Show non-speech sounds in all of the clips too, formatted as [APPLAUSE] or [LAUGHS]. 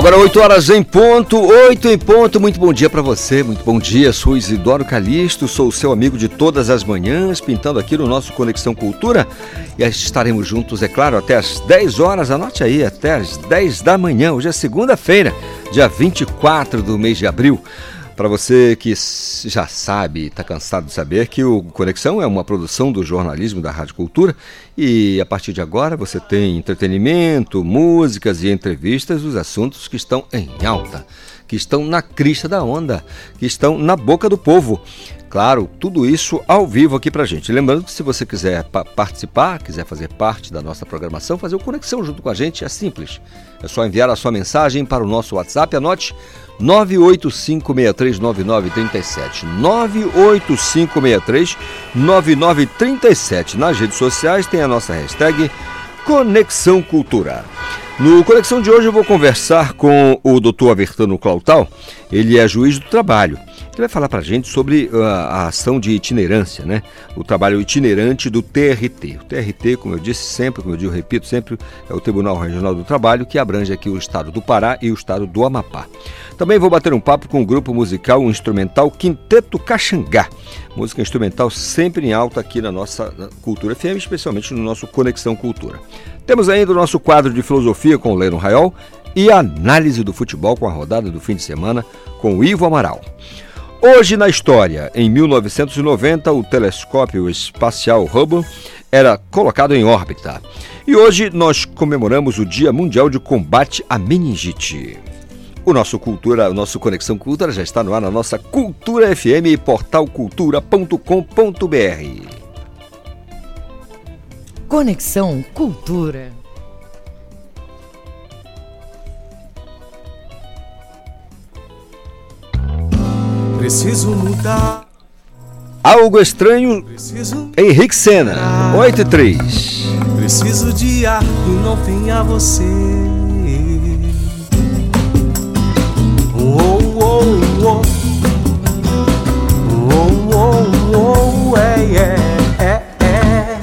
Agora 8 horas em ponto, 8 em ponto. Muito bom dia para você, muito bom dia. Sou Isidoro Calixto, sou o seu amigo de todas as manhãs, pintando aqui no nosso Conexão Cultura. E estaremos juntos, é claro, até as 10 horas. Anote aí, até as 10 da manhã. Hoje é segunda-feira, dia 24 do mês de abril. Para você que já sabe, está cansado de saber que o Conexão é uma produção do jornalismo da Rádio Cultura e a partir de agora você tem entretenimento, músicas e entrevistas dos assuntos que estão em alta, que estão na crista da onda, que estão na boca do povo. Claro, tudo isso ao vivo aqui pra gente. Lembrando que se você quiser pa participar, quiser fazer parte da nossa programação, fazer o Conexão junto com a gente, é simples. É só enviar a sua mensagem para o nosso WhatsApp, anote 985639937. 985639937. Nas redes sociais tem a nossa hashtag Conexão Cultura. No Conexão de hoje eu vou conversar com o Dr. Avertano Clautal. Ele é juiz do trabalho. Ele vai falar para a gente sobre uh, a ação de itinerância, né? O trabalho itinerante do TRT. O TRT, como eu disse sempre, como eu digo, repito sempre, é o Tribunal Regional do Trabalho que abrange aqui o estado do Pará e o estado do Amapá. Também vou bater um papo com o grupo musical instrumental Quinteto Caxangá. Música instrumental sempre em alta aqui na nossa Cultura FM, especialmente no nosso Conexão Cultura. Temos ainda o nosso quadro de filosofia com o Leno Raiol e análise do futebol com a rodada do fim de semana com o Ivo Amaral. Hoje na história, em 1990, o telescópio espacial Hubble era colocado em órbita. E hoje nós comemoramos o Dia Mundial de Combate à Meningite. O nosso Cultura, o nosso Conexão Cultura já está no ar na nossa Cultura FM e portalcultura.com.br. Conexão Cultura. Preciso mudar. Algo estranho. Preciso Henrique Sena, 8 e 3. Preciso de ar que não tenha você. Oh, oh, oh. Oh, oh, oh, é, é, é, é.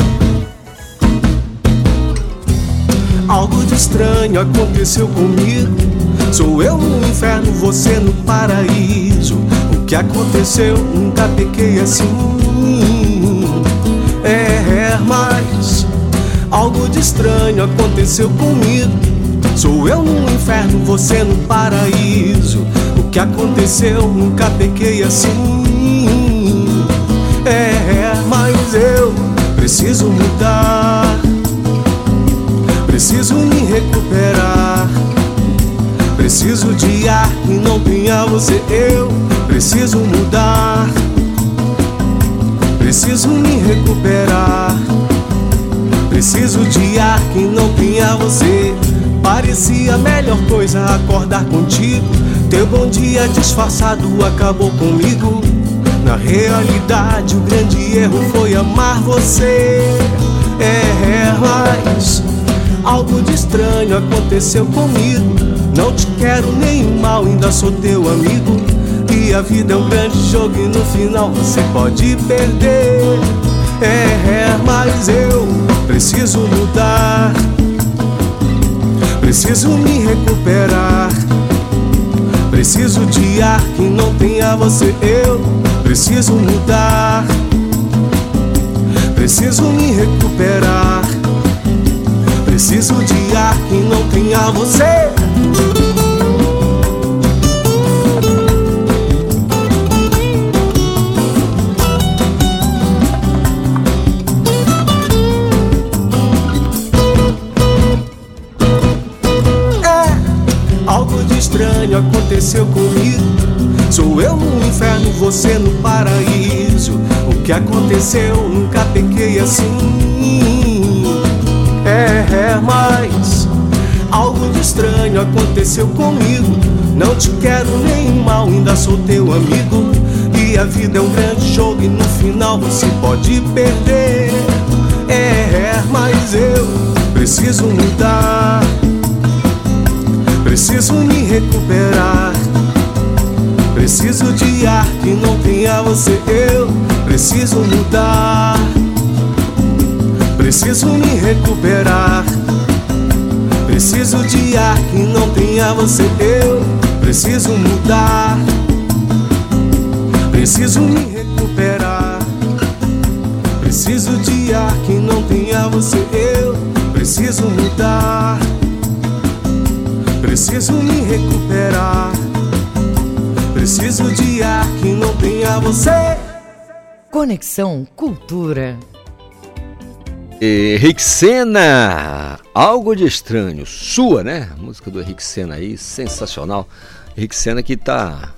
Algo de estranho aconteceu comigo. Sou eu no inferno, você no paraíso que aconteceu, nunca pequei assim. É, mas algo de estranho aconteceu comigo. Sou eu no inferno, você no paraíso. O que aconteceu, nunca pequei assim. É, mas eu preciso mudar. Preciso me recuperar. Preciso de ar e não tenha você. Eu preciso mudar. Preciso me recuperar. Preciso de ar que não tenha você. Parecia a melhor coisa acordar contigo. Teu bom dia disfarçado acabou comigo. Na realidade, o grande erro foi amar você. É, mas algo de estranho aconteceu comigo. Não te quero nem mal, ainda sou teu amigo. A vida é um grande jogo e no final você pode perder. É, é, mas eu preciso mudar. Preciso me recuperar. Preciso de ar que não tenha você. Eu preciso mudar. Preciso me recuperar. Preciso de ar que não tenha você. Estranho aconteceu comigo. Sou eu no inferno, você no paraíso. O que aconteceu, nunca pequei assim. É, mas algo de estranho aconteceu comigo. Não te quero nem mal, ainda sou teu amigo. E a vida é um grande jogo e no final você pode perder. É, mas eu preciso mudar. Preciso me recuperar. Preciso de ar que não tenha você. Eu preciso mudar. Preciso me recuperar. Preciso de ar que não tenha você. Eu preciso mudar. Preciso me recuperar. Preciso de ar que não tenha você. Eu preciso mudar. Preciso me recuperar. Preciso de ar que não tenha você. Conexão Cultura. Henrique Sena, algo de estranho, sua, né? A música do Henrique Sena aí, sensacional. Henrique Sena que tá,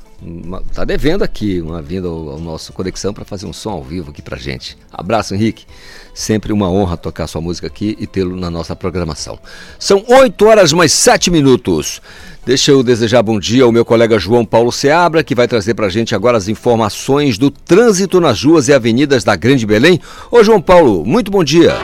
tá devendo aqui uma vinda ao, ao nosso Conexão para fazer um som ao vivo aqui pra gente. Abraço, Henrique. Sempre uma honra tocar sua música aqui e tê-lo na nossa programação. São 8 horas mais 7 minutos. Deixa eu desejar bom dia ao meu colega João Paulo Seabra, que vai trazer para a gente agora as informações do trânsito nas ruas e avenidas da Grande Belém. Ô João Paulo, muito bom dia.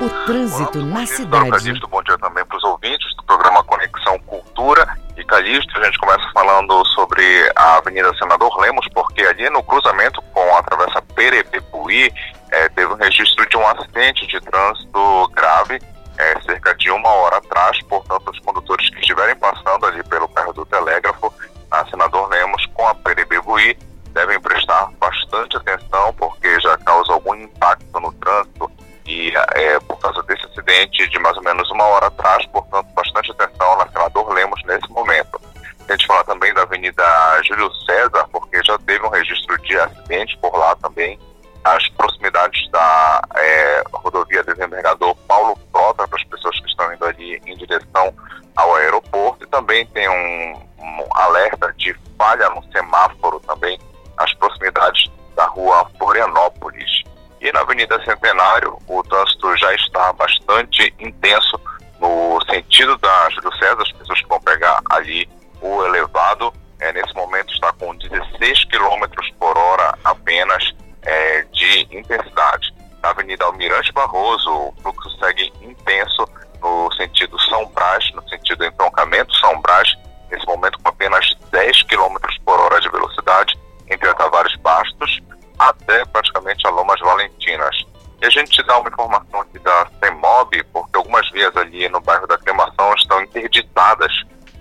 O trânsito Olá, na cidade. Bom dia também para os ouvintes programa Conexão Cultura. E Calixto, a gente começa falando sobre a Avenida Senador Lemos, porque ali no cruzamento com a Travessa Perepepuí, é, teve um registro de um acidente de trânsito grave é, cerca de uma hora atrás, portanto, os condutores que estiverem passando ali pelo perto do telégrafo, a Senador Lemos com a Perebebuí, devem prestar bastante atenção, porque já causa algum impacto no trânsito e é, por causa desse acidente de mais ou menos uma hora atrás, portanto, bastante atenção na Senador Lemos nesse momento. A gente fala também da Avenida Júlio César, porque já teve um registro de acidente por lá também, as proximidades da é, rodovia desembargador Paulo Prota, para as pessoas que estão indo ali em direção ao aeroporto, e também tem um, um alerta de falha no semáforo também, as proximidades da rua Florianópolis. E na Avenida Centenário, o trânsito já está bastante intenso no sentido da Júlio César, as pessoas que vão pegar ali o elevado, é, nesse momento está com 16 km por hora apenas é, de intensidade. Na Avenida Almirante Barroso, o fluxo segue intenso no sentido São Brás, no sentido entroncamento São Brás, nesse momento com apenas 10 km por hora de velocidade entre a Tavares Bastos até praticamente a Lomas Valentinas. E a gente te dá uma informação aqui da CEMOB, porque algumas vias ali no bairro da Aclimação estão interditadas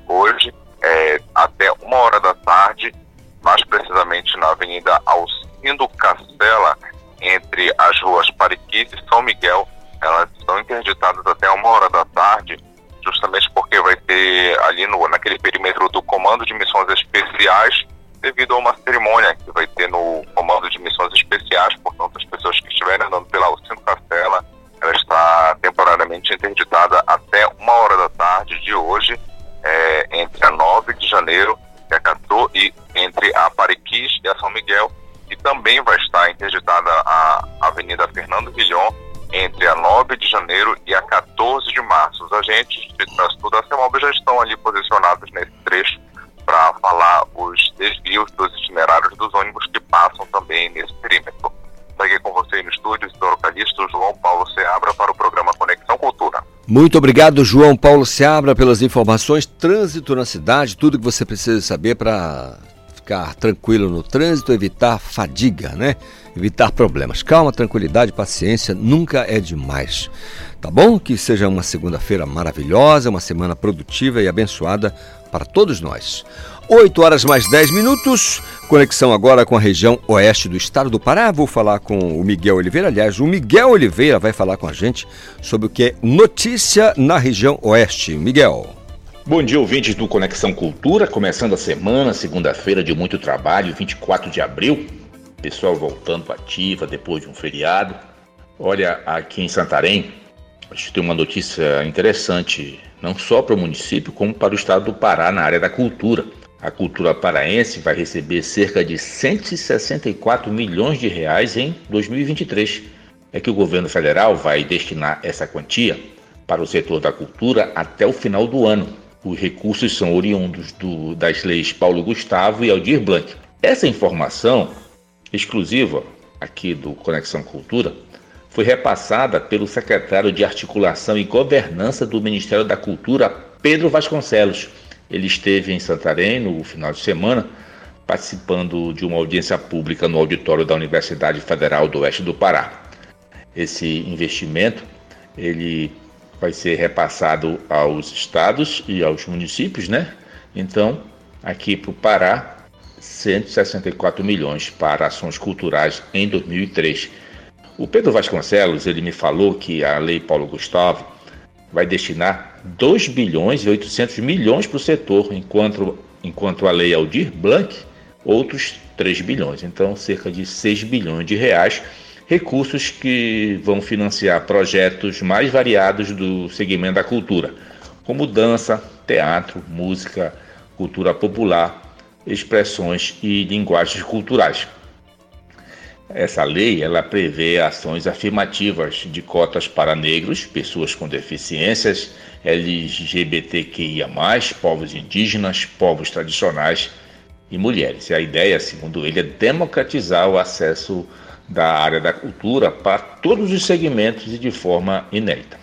hoje é, até uma hora da tarde, mais precisamente na Avenida Alcântara indo Castela, entre as ruas Pariquita e São Miguel, elas estão interditadas até uma hora da tarde, justamente porque vai ter ali no, naquele perímetro do Comando de Missões Especiais, devido a uma cerimônia que vai ter no Comando de Missões Especiais, portanto, as pessoas que estiverem andando pela Alcindo Castela, ela está temporariamente interditada até uma hora da tarde de hoje, é, entre a 9 de janeiro e a 14, e entre a Pariquis e a São Miguel, e também vai estar interditada a Avenida Fernando Guilhom entre a 9 de janeiro e a 14 de março. Os agentes de trânsito da CEMOB já estão ali posicionados nesse trecho para falar os desvios dos itinerários dos ônibus que passam também nesse perímetro. Estou com você no estúdio, Isidoro Calixto, João Paulo Seabra, para o programa Conexão Cultura. Muito obrigado, João Paulo Seabra, pelas informações. Trânsito na cidade, tudo que você precisa saber para ficar tranquilo no trânsito, evitar fadiga, né? Evitar problemas. Calma, tranquilidade, paciência, nunca é demais. Tá bom? Que seja uma segunda-feira maravilhosa, uma semana produtiva e abençoada para todos nós. 8 horas mais 10 minutos. Conexão agora com a região oeste do estado do Pará. Vou falar com o Miguel Oliveira. Aliás, o Miguel Oliveira vai falar com a gente sobre o que é notícia na região oeste. Miguel. Bom dia, ouvintes do Conexão Cultura, começando a semana, segunda-feira de muito trabalho, 24 de abril. Pessoal voltando ativa depois de um feriado. Olha, aqui em Santarém, a gente tem uma notícia interessante, não só para o município, como para o estado do Pará na área da cultura. A cultura paraense vai receber cerca de 164 milhões de reais em 2023. É que o governo federal vai destinar essa quantia para o setor da cultura até o final do ano. Os recursos são oriundos do, das leis Paulo Gustavo e Aldir Blanc. Essa informação exclusiva aqui do Conexão Cultura foi repassada pelo secretário de Articulação e Governança do Ministério da Cultura, Pedro Vasconcelos. Ele esteve em Santarém no final de semana, participando de uma audiência pública no auditório da Universidade Federal do Oeste do Pará. Esse investimento ele vai ser repassado aos estados e aos municípios, né? Então, aqui para o Pará, 164 milhões para ações culturais em 2003. O Pedro Vasconcelos, ele me falou que a Lei Paulo Gustavo vai destinar 2 bilhões e 800 milhões para o setor, enquanto, enquanto a Lei Aldir Blanc, outros 3 bilhões. Então, cerca de 6 bilhões de reais, recursos que vão financiar projetos mais variados do segmento da cultura, como dança, teatro, música, cultura popular, expressões e linguagens culturais. Essa lei ela prevê ações afirmativas de cotas para negros, pessoas com deficiências, LGBTQIA+, povos indígenas, povos tradicionais e mulheres. E a ideia, segundo ele, é democratizar o acesso da área da cultura para todos os segmentos e de forma inédita.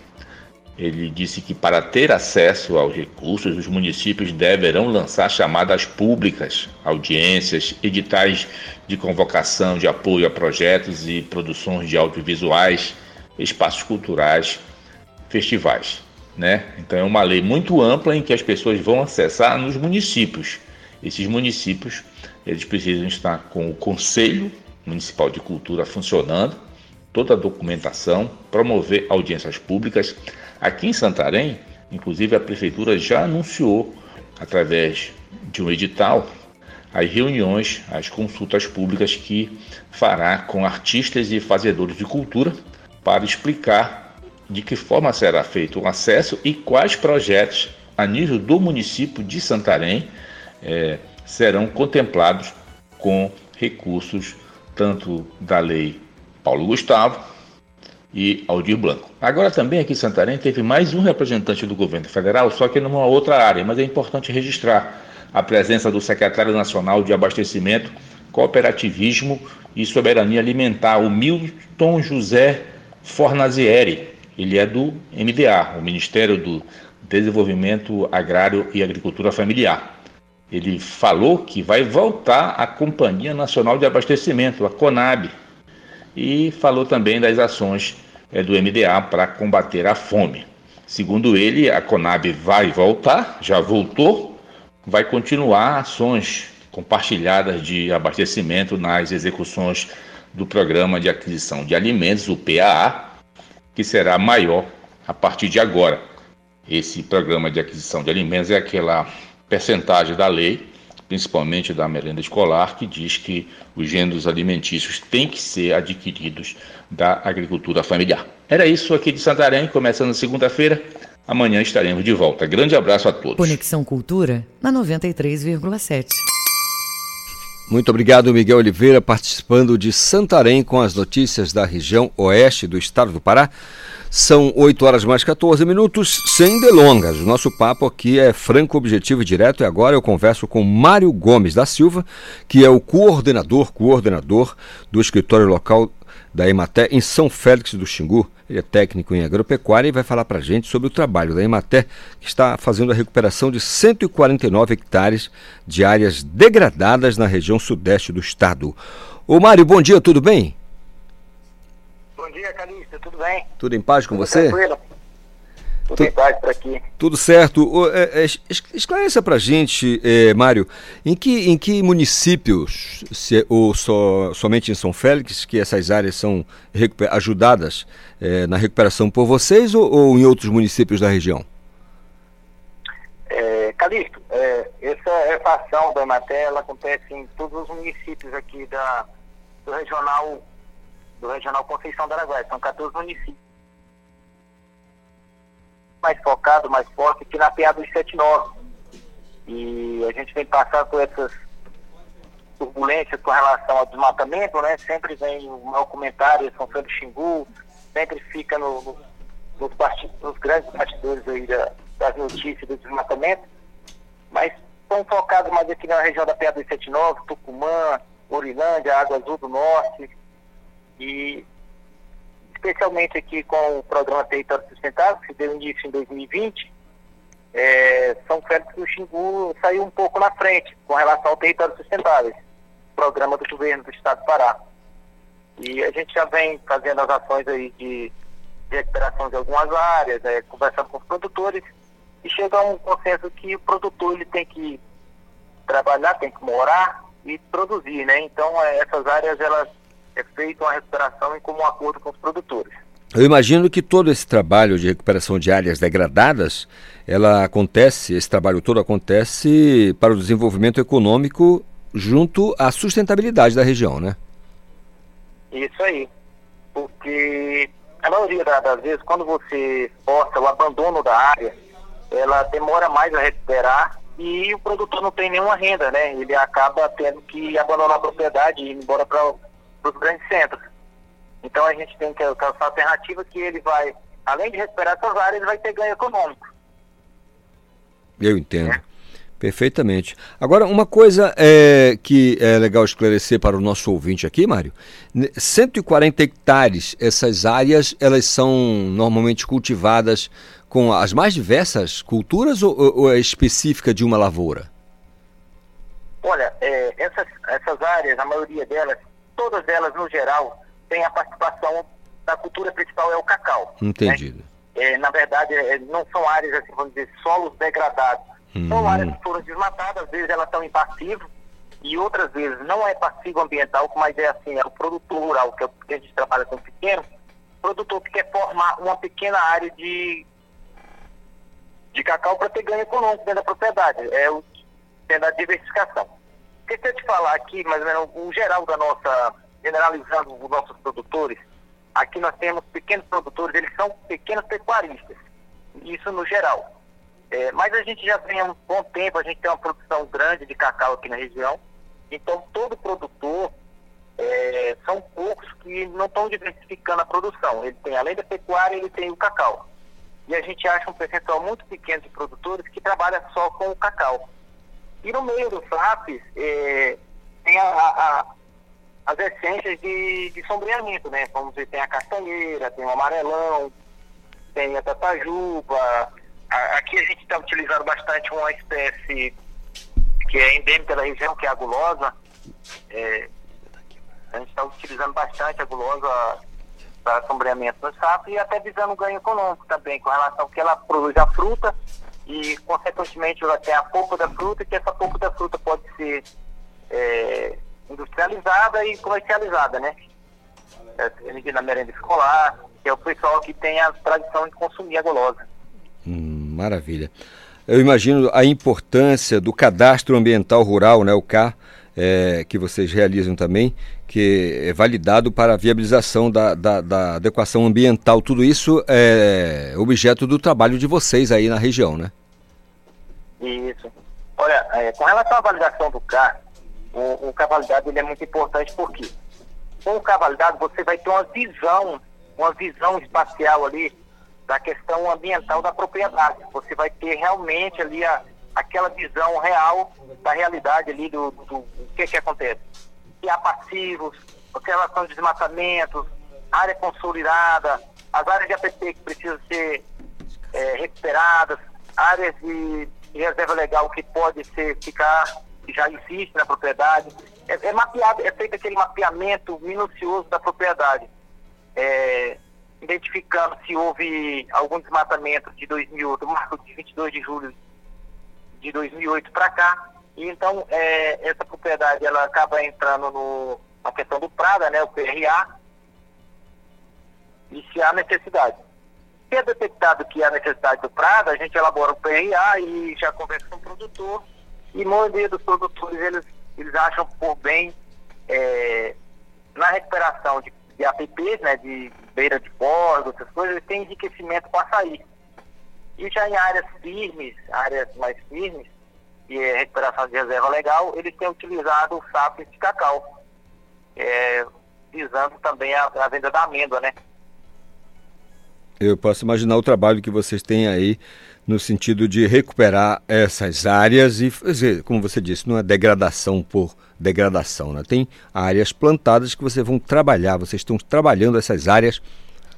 Ele disse que para ter acesso aos recursos, os municípios deverão lançar chamadas públicas, audiências, editais de convocação de apoio a projetos e produções de audiovisuais, espaços culturais, festivais. Né? Então é uma lei muito ampla em que as pessoas vão acessar nos municípios. Esses municípios eles precisam estar com o Conselho Municipal de Cultura funcionando, toda a documentação, promover audiências públicas, Aqui em Santarém, inclusive, a prefeitura já anunciou, através de um edital, as reuniões, as consultas públicas que fará com artistas e fazedores de cultura para explicar de que forma será feito o acesso e quais projetos a nível do município de Santarém é, serão contemplados com recursos tanto da lei Paulo Gustavo e Aldir Blanco. Agora também aqui em Santarém teve mais um representante do governo federal, só que numa outra área, mas é importante registrar a presença do secretário nacional de Abastecimento, Cooperativismo e Soberania Alimentar, o Milton José Fornazieri. Ele é do MDA, o Ministério do Desenvolvimento Agrário e Agricultura Familiar. Ele falou que vai voltar a Companhia Nacional de Abastecimento, a CONAB, e falou também das ações é, do MDA para combater a fome. Segundo ele, a Conab vai voltar, já voltou, vai continuar ações compartilhadas de abastecimento nas execuções do Programa de Aquisição de Alimentos, o PAA, que será maior a partir de agora. Esse programa de aquisição de alimentos é aquela percentagem da lei principalmente da merenda escolar, que diz que os gêneros alimentícios têm que ser adquiridos da agricultura familiar. Era isso aqui de Santarém, começando segunda-feira. Amanhã estaremos de volta. Grande abraço a todos. Conexão Cultura na 93,7. Muito obrigado, Miguel Oliveira, participando de Santarém com as notícias da região oeste do estado do Pará. São 8 horas mais 14 minutos, sem delongas. O nosso papo aqui é franco, objetivo e direto. E agora eu converso com Mário Gomes da Silva, que é o coordenador, coordenador do escritório local da Ematé em São Félix do Xingu. Ele é técnico em agropecuária e vai falar para a gente sobre o trabalho da Ematé, que está fazendo a recuperação de 149 hectares de áreas degradadas na região sudeste do estado. Ô Mário, bom dia, tudo bem? Bom dia, Calista, tudo bem? Tudo em paz com tudo você? Tranquilo. Tudo por aqui. Tudo certo. É, é, esclareça pra gente, é, Mário, em que, em que municípios, se, ou só, somente em São Félix, que essas áreas são ajudadas na recuperação por vocês ou, ou, em outros municípios da região? É, Calixto, é, essa refação da Ematé acontece em todos os municípios aqui da, do regional do Regional Conceição do Araguaia. São 14 municípios. Mais focado, mais forte, aqui na PA 279. E a gente vem passando por essas turbulências com relação ao desmatamento, né? Sempre vem o meu comentário, São Pedro Xingu, sempre fica no, no, nos, nos grandes bastidores aí da, das notícias do desmatamento, mas estão focados mais aqui na região da Pedra 279, Tucumã, Urilândia, Água Azul do Norte, e especialmente aqui com o programa Território Sustentável, que deu início em 2020, é, São Félix do Xingu saiu um pouco na frente com relação ao Território Sustentável, programa do governo do Estado do Pará. E a gente já vem fazendo as ações aí de, de recuperação de algumas áreas, é, conversando com os produtores, e chega a um consenso que o produtor ele tem que trabalhar, tem que morar e produzir, né? Então é, essas áreas elas é feita uma recuperação em comum acordo com os produtores. Eu imagino que todo esse trabalho de recuperação de áreas degradadas, ela acontece, esse trabalho todo acontece para o desenvolvimento econômico junto à sustentabilidade da região, né? Isso aí. Porque a maioria das vezes, quando você força o abandono da área, ela demora mais a recuperar e o produtor não tem nenhuma renda, né? Ele acaba tendo que abandonar a propriedade e ir embora para os grandes centros. Então a gente tem que alcançar a alternativa que ele vai, além de recuperar essas áreas, ele vai ter ganho econômico. Eu entendo. É. Perfeitamente. Agora, uma coisa é, que é legal esclarecer para o nosso ouvinte aqui, Mário. 140 hectares, essas áreas, elas são normalmente cultivadas com as mais diversas culturas ou, ou é específica de uma lavoura? Olha, é, essas, essas áreas, a maioria delas, todas elas no geral, têm a participação da cultura principal, é o cacau. Entendido. Né? É, na verdade, é, não são áreas, assim, vamos dizer, solos degradados. Hum. São áreas que foram desmatadas, às vezes elas estão em passivo, e outras vezes não é passivo ambiental, mas é assim, é o produtor rural, que, é, que a gente trabalha com pequeno, produtor que quer formar uma pequena área de, de cacau para ter ganho econômico dentro da propriedade. É o dentro da diversificação. Porque se te falar aqui, mais ou menos, o geral da nossa, generalizando os nossos produtores, aqui nós temos pequenos produtores, eles são pequenos pecuaristas, isso no geral. É, mas a gente já vem há um bom tempo, a gente tem uma produção grande de cacau aqui na região, então todo produtor, é, são poucos que não estão diversificando a produção. Ele tem, além da pecuária, ele tem o cacau. E a gente acha um percentual muito pequeno de produtores que trabalha só com o cacau. E no meio dos SAPs é, tem a, a, as essências de, de sombreamento, né? Vamos dizer, tem a castanheira, tem o amarelão, tem a tatajuba. A, aqui a gente está utilizando bastante uma espécie que é endêmica da região, que é a gulosa. É, a gente está utilizando bastante a gulosa para sombreamento no sapo e até visando ganho econômico também, com relação ao que ela produz a fruta e, consequentemente, ela tem a polpa da fruta, que essa polpa da fruta pode ser é, industrializada e comercializada, né? É, na merenda escolar, que é o pessoal que tem a tradição de consumir a golosa. Hum, maravilha. Eu imagino a importância do cadastro ambiental rural, né, o CAR, é, que vocês realizam também, que é validado para a viabilização da, da, da, adequação ambiental. Tudo isso é objeto do trabalho de vocês aí na região, né? Isso. Olha, é, com relação à validação do CAR, o, o cavalidade ele é muito importante porque com o cavalidade você vai ter uma visão, uma visão espacial ali da questão ambiental da propriedade. Você vai ter realmente ali a, aquela visão real da realidade ali do, do, do que que acontece. Passivos, relação de desmatamentos, área consolidada, as áreas de APP que precisam ser é, recuperadas, áreas de, de, reserva legal que pode ser ficar, que já existe na propriedade. É, é, mapeado, é feito aquele mapeamento minucioso da propriedade. É, identificando se houve algum desmatamento de 2008, marco de 22 de julho de 2008 para cá. E então, é, essa propriedade ela acaba entrando no, na questão do Prada, né, o PRA, e se há necessidade. Se é detectado que há necessidade do Prada, a gente elabora o PRA e já conversa com o produtor. E a maioria dos produtores, eles, eles acham por bem, é, na recuperação de, de APPs, né, de beira de bordo, essas coisas, têm enriquecimento com açaí. E já em áreas firmes, áreas mais firmes, que é recuperação de reserva legal, eles têm utilizado o sapo de cacau, é, visando também a, a, venda da amêndoa, né? Eu posso imaginar o trabalho que vocês têm aí no sentido de recuperar essas áreas e fazer, como você disse, não é degradação por degradação, né? Tem áreas plantadas que vocês vão trabalhar, vocês estão trabalhando essas áreas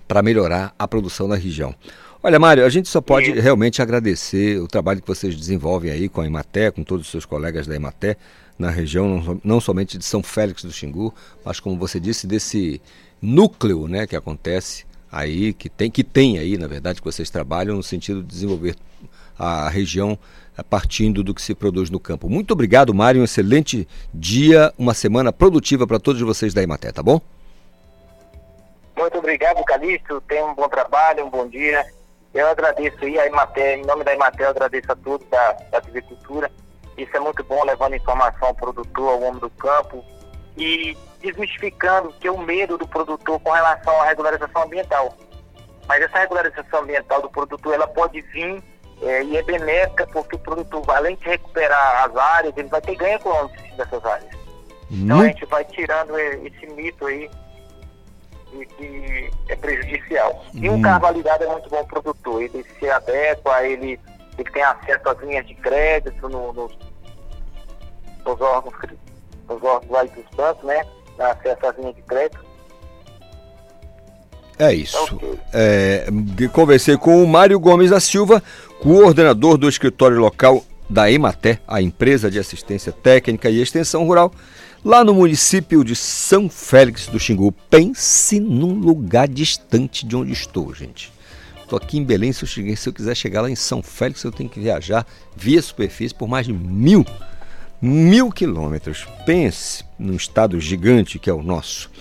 para melhorar a produção na região. Olha, Mário, a gente só pode Sim. realmente agradecer o trabalho que vocês desenvolvem aí com a Imaté, com todos os seus colegas da Imaté na região, não somente de São Félix do Xingu, mas como você disse, desse núcleo né, que acontece aí, que tem, que tem aí, na verdade, que vocês trabalham no sentido de desenvolver a região eh, partindo do que se produz no campo. Muito obrigado, Mário. Um excelente dia, uma semana produtiva para todos vocês da Imaté, tá bom? Muito obrigado, Calixto. Tenha um bom trabalho, um bom dia. Eu agradeço aí a Imaté, em nome da Imaté, eu agradeço a todos da, da agricultura. Isso é muito bom, levando informação ao produtor, ao homem do campo e desmistificando que o medo do produtor com relação à regularização ambiental. Mas essa regularização ambiental do produtor, ela pode vir é, e é benéfica porque o produtor, além de recuperar as áreas, ele vai ter ganho econômico dessas áreas. Então a gente vai tirando esse mito aí e que é prejudicial. E um carro validado é muito bom o produtor, ele se adequa, ele, ele tem acesso às linhas de crédito no, nos, nos órgãos, nos órgãos lá dos bancos, né? Acesso às linhas de crédito. É isso. Okay. É, conversei com o Mário Gomes da Silva, coordenador do escritório local da Ematé, a empresa de assistência técnica e extensão rural, lá no município de São Félix do Xingu. Pense num lugar distante de onde estou, gente. Estou aqui em Belém, se eu, cheguei, se eu quiser chegar lá em São Félix, eu tenho que viajar via superfície por mais de mil, mil quilômetros. Pense num estado gigante que é o nosso.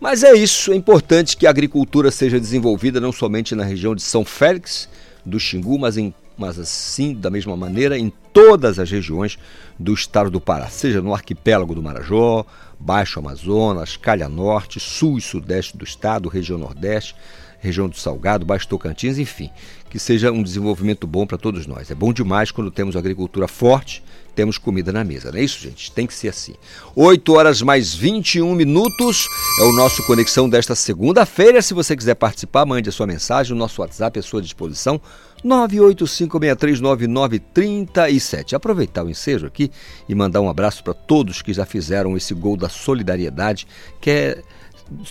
Mas é isso, é importante que a agricultura seja desenvolvida não somente na região de São Félix do Xingu, mas em mas assim da mesma maneira em todas as regiões do estado do Pará, seja no arquipélago do Marajó, Baixo Amazonas, Calha Norte, Sul e Sudeste do estado, região Nordeste, região do Salgado, Baixo Tocantins, enfim, que seja um desenvolvimento bom para todos nós. É bom demais quando temos agricultura forte, temos comida na mesa, não é isso, gente? Tem que ser assim. 8 horas mais 21 minutos é o nosso Conexão desta segunda-feira. Se você quiser participar, mande a sua mensagem, o nosso WhatsApp é à sua disposição, 985639937. Aproveitar o ensejo aqui e mandar um abraço para todos que já fizeram esse gol da solidariedade, que é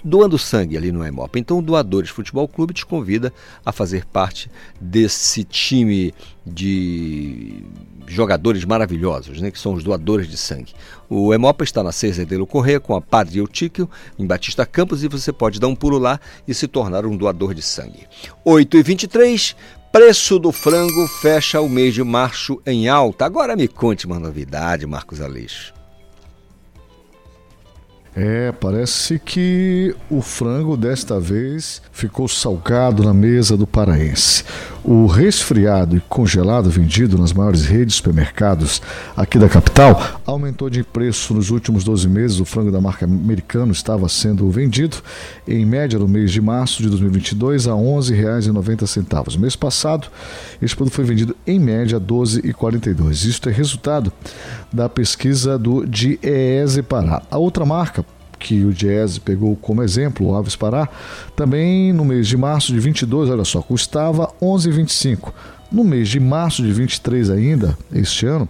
doando sangue ali no EMOP. Então o Doadores Futebol Clube te convida a fazer parte desse time de jogadores maravilhosos, né, que são os doadores de sangue. O Emopa está na Cerzedelo Correia com a Padre Eutíquio, em Batista Campos, e você pode dar um pulo lá e se tornar um doador de sangue. 8 e 23 Preço do frango fecha o mês de março em alta. Agora me conte uma novidade, Marcos Aleixo. É, parece que o frango desta vez ficou salgado na mesa do paraense. O resfriado e congelado vendido nas maiores redes de supermercados aqui da capital aumentou de preço nos últimos 12 meses. O frango da marca americano estava sendo vendido em média no mês de março de 2022 a R$ 11,90. No mês passado, esse produto foi vendido em média a R$ 12,42. Isto é resultado da pesquisa do DIEESE Pará. A outra marca que o Jazz pegou como exemplo, o Aves Pará, também no mês de março de 22, olha só, custava 11,25. No mês de março de 23 ainda, este ano,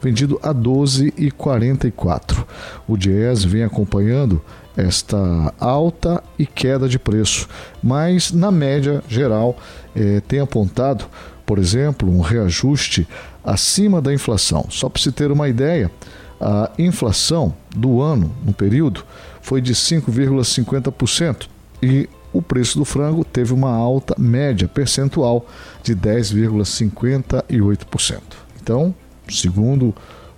vendido a 12,44. O Jazz vem acompanhando esta alta e queda de preço, mas na média geral eh, tem apontado, por exemplo, um reajuste acima da inflação. Só para se ter uma ideia, a inflação do ano, no período, foi de 5,50% e o preço do frango teve uma alta média percentual de 10,58%. Então, segundo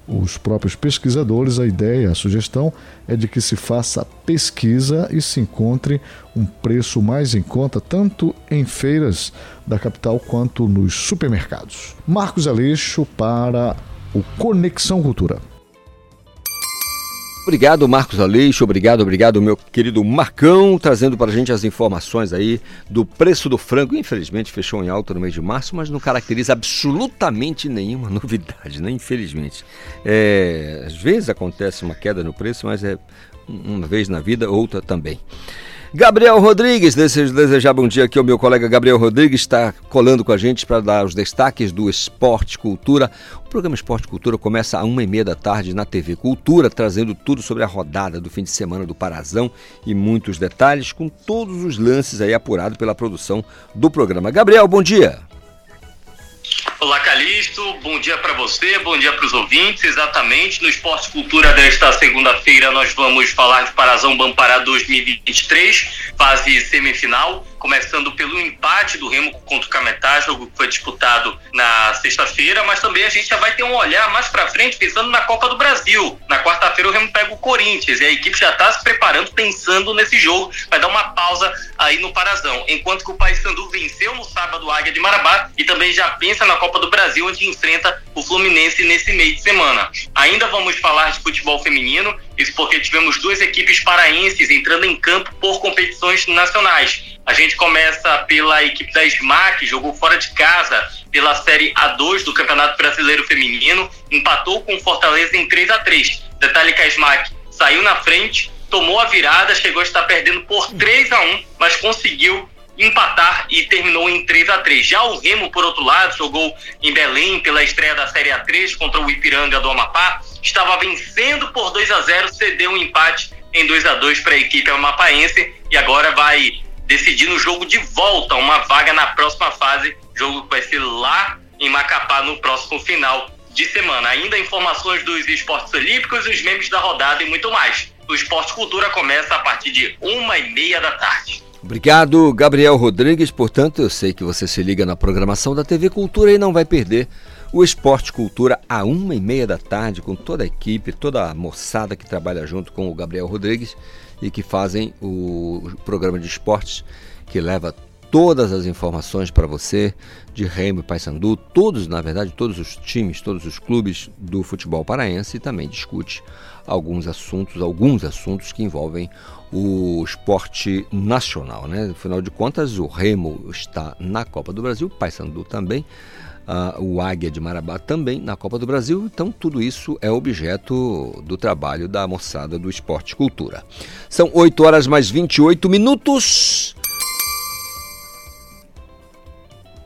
os próprios pesquisadores, a ideia, a sugestão é de que se faça pesquisa e se encontre um preço mais em conta, tanto em feiras da capital quanto nos supermercados. Marcos Aleixo para o Conexão Cultura. Obrigado, Marcos Aleixo. Obrigado, obrigado, meu querido Marcão, trazendo para a gente as informações aí do preço do frango. Infelizmente, fechou em alta no mês de março, mas não caracteriza absolutamente nenhuma [LAUGHS] novidade, né? Infelizmente. É, às vezes acontece uma queda no preço, mas é uma vez na vida, outra também. Gabriel Rodrigues, desejar bom dia aqui ao meu colega Gabriel Rodrigues, está colando com a gente para dar os destaques do Esporte Cultura. O programa Esporte Cultura começa a uma e meia da tarde na TV Cultura, trazendo tudo sobre a rodada do fim de semana do Parazão e muitos detalhes, com todos os lances aí apurados pela produção do programa. Gabriel, bom dia. Olá, Calixto. Bom dia para você, bom dia para os ouvintes. Exatamente, no Esporte Cultura desta segunda-feira nós vamos falar de Parazão Bampará 2023, fase semifinal começando pelo empate do Remo contra o Cametá, jogo que foi disputado na sexta-feira, mas também a gente já vai ter um olhar mais para frente pensando na Copa do Brasil. Na quarta-feira o Remo pega o Corinthians e a equipe já está se preparando pensando nesse jogo, vai dar uma pausa aí no Parazão, enquanto que o Paysandu venceu no sábado o Águia de Marabá e também já pensa na Copa do Brasil onde enfrenta o Fluminense nesse meio de semana. Ainda vamos falar de futebol feminino, isso porque tivemos duas equipes paraenses entrando em campo por competições nacionais. A gente começa pela equipe da SMAC, jogou fora de casa pela Série A2 do Campeonato Brasileiro Feminino, empatou com Fortaleza em 3 a 3 Detalhe que a SMAC saiu na frente, tomou a virada, chegou a estar perdendo por 3 a 1 mas conseguiu empatar e terminou em 3 a 3 Já o Remo, por outro lado, jogou em Belém pela estreia da Série A3 contra o Ipiranga do Amapá, estava vencendo por 2 a 0 cedeu um empate em 2 a 2 para a equipe amapaense e agora vai decidir no jogo de volta uma vaga na próxima fase, jogo que vai ser lá em Macapá no próximo final de semana. Ainda informações dos esportes olímpicos, os memes da rodada e muito mais. O Esporte Cultura começa a partir de uma e meia da tarde. Obrigado, Gabriel Rodrigues. Portanto, eu sei que você se liga na programação da TV Cultura e não vai perder o Esporte Cultura a uma e meia da tarde com toda a equipe, toda a moçada que trabalha junto com o Gabriel Rodrigues e que fazem o programa de esportes que leva todas as informações para você de Remo e Paysandu, todos, na verdade, todos os times, todos os clubes do futebol paraense e também discute alguns assuntos, alguns assuntos que envolvem o esporte nacional, né? Afinal de contas, o Remo está na Copa do Brasil, Paysandu também o Águia de Marabá também na Copa do Brasil. Então, tudo isso é objeto do trabalho da moçada do Esporte Cultura. São 8 horas mais 28 minutos.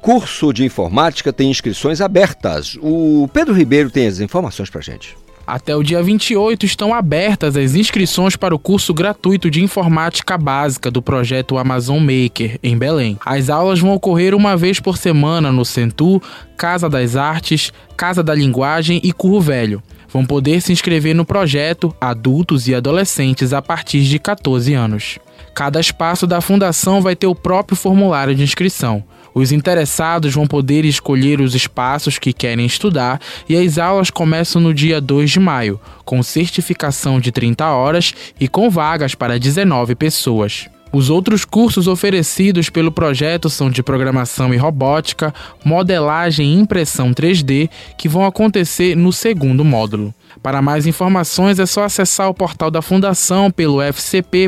Curso de informática tem inscrições abertas. O Pedro Ribeiro tem as informações para gente. Até o dia 28 estão abertas as inscrições para o curso gratuito de informática básica do projeto Amazon Maker, em Belém. As aulas vão ocorrer uma vez por semana no Centu, Casa das Artes, Casa da Linguagem e Curro Velho. Vão poder se inscrever no projeto adultos e adolescentes a partir de 14 anos. Cada espaço da fundação vai ter o próprio formulário de inscrição. Os interessados vão poder escolher os espaços que querem estudar e as aulas começam no dia 2 de maio, com certificação de 30 horas e com vagas para 19 pessoas. Os outros cursos oferecidos pelo projeto são de programação e robótica, modelagem e impressão 3D, que vão acontecer no segundo módulo. Para mais informações é só acessar o portal da Fundação pelo fcp.pa.gov.br.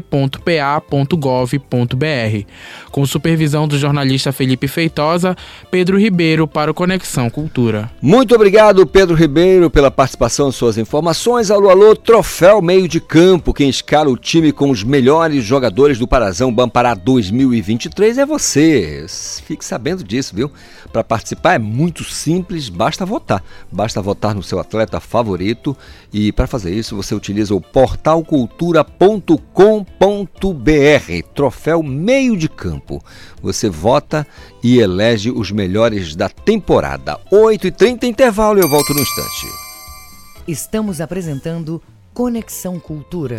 Com supervisão do jornalista Felipe Feitosa, Pedro Ribeiro para o Conexão Cultura. Muito obrigado, Pedro Ribeiro, pela participação em suas informações. Alô, alô, troféu meio de campo. Quem escala o time com os melhores jogadores do Parazão Bampará 2023 é você. Fique sabendo disso, viu? Para participar é muito simples, basta votar. Basta votar no seu atleta favorito e para fazer isso você utiliza o portalcultura.com.br, troféu meio de campo. Você vota e elege os melhores da temporada. 8h30 intervalo e eu volto no instante. Estamos apresentando Conexão Cultura.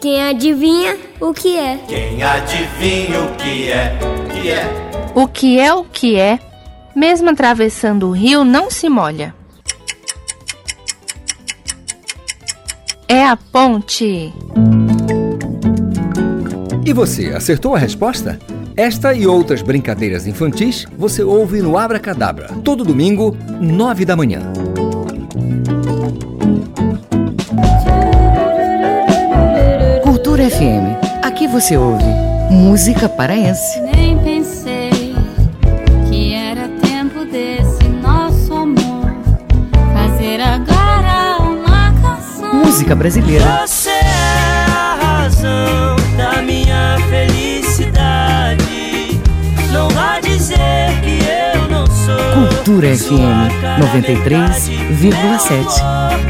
Quem adivinha o que é? Quem adivinha o que é? Que é? O que é o que é? Mesmo atravessando o rio, não se molha. é a ponte. E você, acertou a resposta? Esta e outras brincadeiras infantis você ouve no Abra Cadabra, todo domingo, nove da manhã. Cultura FM. Aqui você ouve música paraense. Nem pensei que era tempo desse nosso amor fazer agora uma canção. Música brasileira. Você é a razão da minha felicidade. Não vá dizer que eu não sou. Cultura FM 93,7.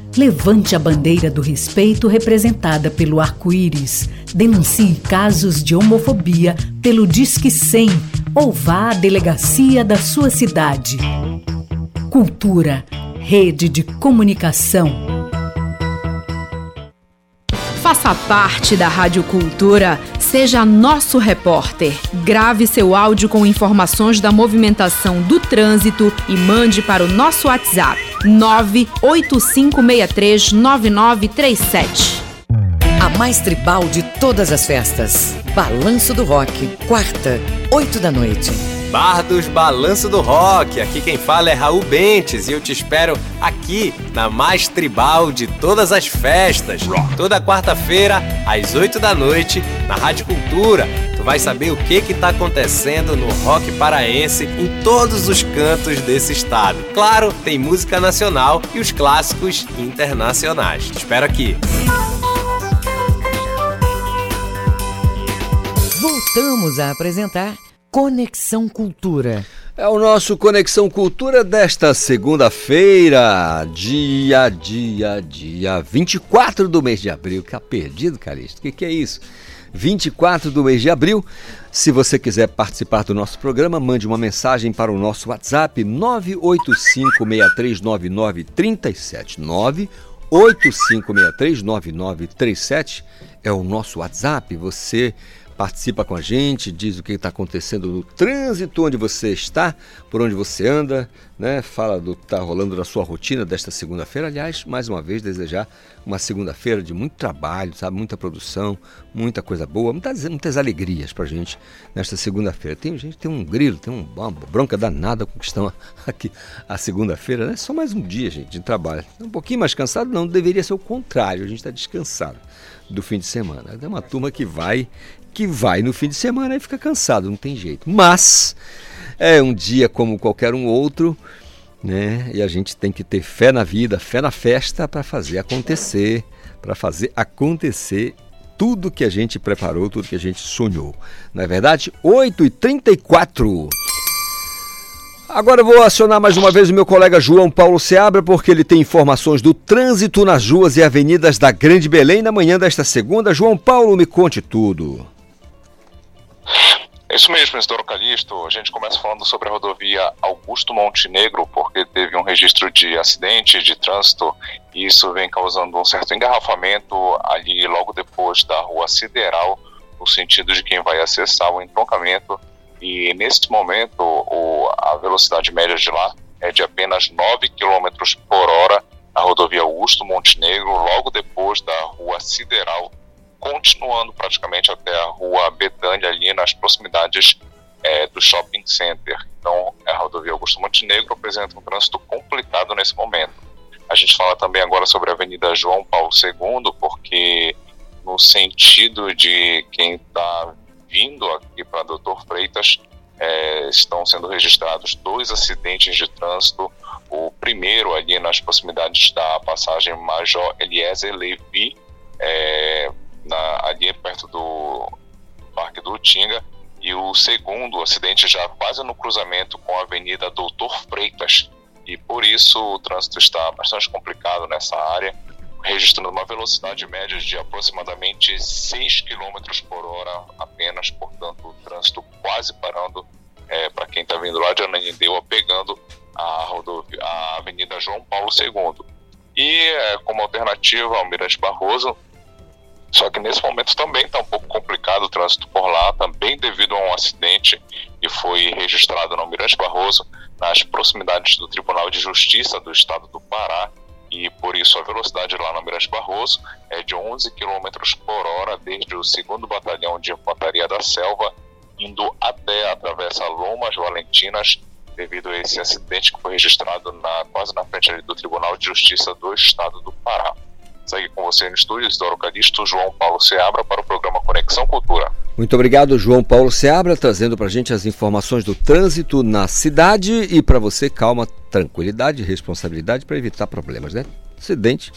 Levante a bandeira do respeito representada pelo arco-íris. Denuncie casos de homofobia pelo Disque 100 ou vá à delegacia da sua cidade. Cultura, rede de comunicação. Faça parte da Rádio Cultura, seja nosso repórter. Grave seu áudio com informações da movimentação do trânsito e mande para o nosso WhatsApp 985639937. A mais tribal de todas as festas. Balanço do Rock, quarta, oito da noite. Bar dos Balanço do Rock. Aqui quem fala é Raul Bentes e eu te espero aqui na mais tribal de todas as festas. Toda quarta-feira, às 8 da noite, na Rádio Cultura. Tu vai saber o que que tá acontecendo no rock paraense em todos os cantos desse estado. Claro, tem música nacional e os clássicos internacionais. Te espero aqui. Voltamos a apresentar Conexão Cultura. É o nosso Conexão Cultura desta segunda-feira, dia, dia, dia 24 do mês de abril. Que tá perdido, Calixto? O que, que é isso? 24 do mês de abril. Se você quiser participar do nosso programa, mande uma mensagem para o nosso WhatsApp 985639937. 985639937 é o nosso WhatsApp. Você participa com a gente, diz o que está acontecendo no trânsito, onde você está, por onde você anda, né? Fala do que está rolando na sua rotina desta segunda-feira. Aliás, mais uma vez, desejar uma segunda-feira de muito trabalho, sabe? Muita produção, muita coisa boa, muitas, muitas alegrias para a gente nesta segunda-feira. Tem gente tem um grilo, tem uma bronca danada com que estão aqui a segunda-feira, né? Só mais um dia, gente, de trabalho. Um pouquinho mais cansado, não, deveria ser o contrário, a gente está descansado do fim de semana. É uma turma que vai que vai no fim de semana e fica cansado, não tem jeito. Mas é um dia como qualquer um outro, né? E a gente tem que ter fé na vida, fé na festa para fazer acontecer, para fazer acontecer tudo que a gente preparou, tudo que a gente sonhou. Não é verdade? 8h34. Agora eu vou acionar mais uma vez o meu colega João Paulo Seabra, porque ele tem informações do trânsito nas ruas e avenidas da Grande Belém na manhã desta segunda. João Paulo, me conte tudo. É isso mesmo, Isidoro Calixto. A gente começa falando sobre a rodovia Augusto Montenegro, porque teve um registro de acidente de trânsito e isso vem causando um certo engarrafamento ali logo depois da rua Sideral, no sentido de quem vai acessar o entroncamento. E nesse momento, o, a velocidade média de lá é de apenas 9 km por hora na rodovia Augusto Montenegro, logo depois da rua Sideral continuando praticamente até a rua Betânia, ali nas proximidades é, do shopping center. Então, a rodovia Augusto Montenegro apresenta um trânsito complicado nesse momento. A gente fala também agora sobre a Avenida João Paulo II, porque no sentido de quem está vindo aqui para Doutor Freitas, é, estão sendo registrados dois acidentes de trânsito. O primeiro ali nas proximidades da passagem Major Eliezer Levi, é, na, ali perto do Parque do Utinga, e o segundo acidente já quase no cruzamento com a Avenida Doutor Freitas, e por isso o trânsito está bastante complicado nessa área. registrando uma velocidade média de aproximadamente 6 km por hora apenas, portanto, o trânsito quase parando é, para quem está vindo lá de Ananindeua, pegando a, rodovia, a Avenida João Paulo II. E é, como alternativa ao Mirante Barroso, só que nesse momento também está um pouco complicado o trânsito por lá, também devido a um acidente que foi registrado no Almirante Barroso, nas proximidades do Tribunal de Justiça do Estado do Pará, e por isso a velocidade lá no Almirante Barroso é de 11 km por hora desde o 2 Batalhão de Infantaria da Selva, indo até a Travessa Lomas Valentinas, devido a esse acidente que foi registrado na, quase na frente do Tribunal de Justiça do Estado do Pará. Segue com você no estúdio, Isidoro Calixto, João Paulo Seabra, para o programa Conexão Cultura. Muito obrigado, João Paulo Seabra, trazendo para a gente as informações do trânsito na cidade e para você, calma, tranquilidade e responsabilidade para evitar problemas, né? Acidente,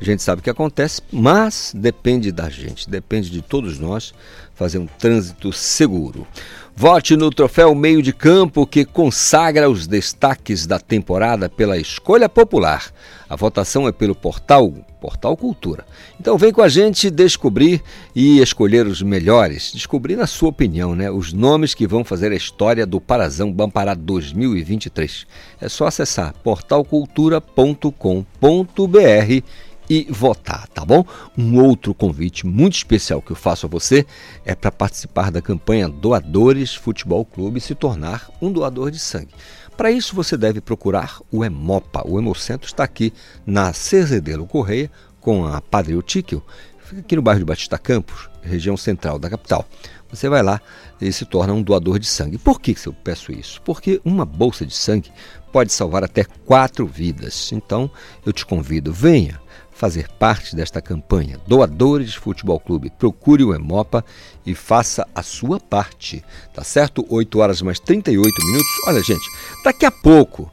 a gente sabe o que acontece, mas depende da gente, depende de todos nós fazer um trânsito seguro. Vote no troféu Meio de Campo que consagra os destaques da temporada pela escolha popular. A votação é pelo portal Portal Cultura. Então vem com a gente descobrir e escolher os melhores, descobrir na sua opinião, né, os nomes que vão fazer a história do Parazão Bampará 2023. É só acessar portalcultura.com.br e votar, tá bom? Um outro convite muito especial que eu faço a você é para participar da campanha Doadores Futebol Clube e se tornar um doador de sangue. Para isso você deve procurar o Hemopa. O Hemocentro está aqui na Cerzedelo Correia com a Padre Eutíquio, fica aqui no bairro de Batista Campos, região central da capital. Você vai lá e se torna um doador de sangue. Por que eu peço isso? Porque uma bolsa de sangue pode salvar até quatro vidas. Então eu te convido, venha fazer parte desta campanha. Doadores Futebol Clube, procure o Emopa e faça a sua parte. Tá certo? 8 horas mais 38 minutos. Olha, gente, daqui a pouco.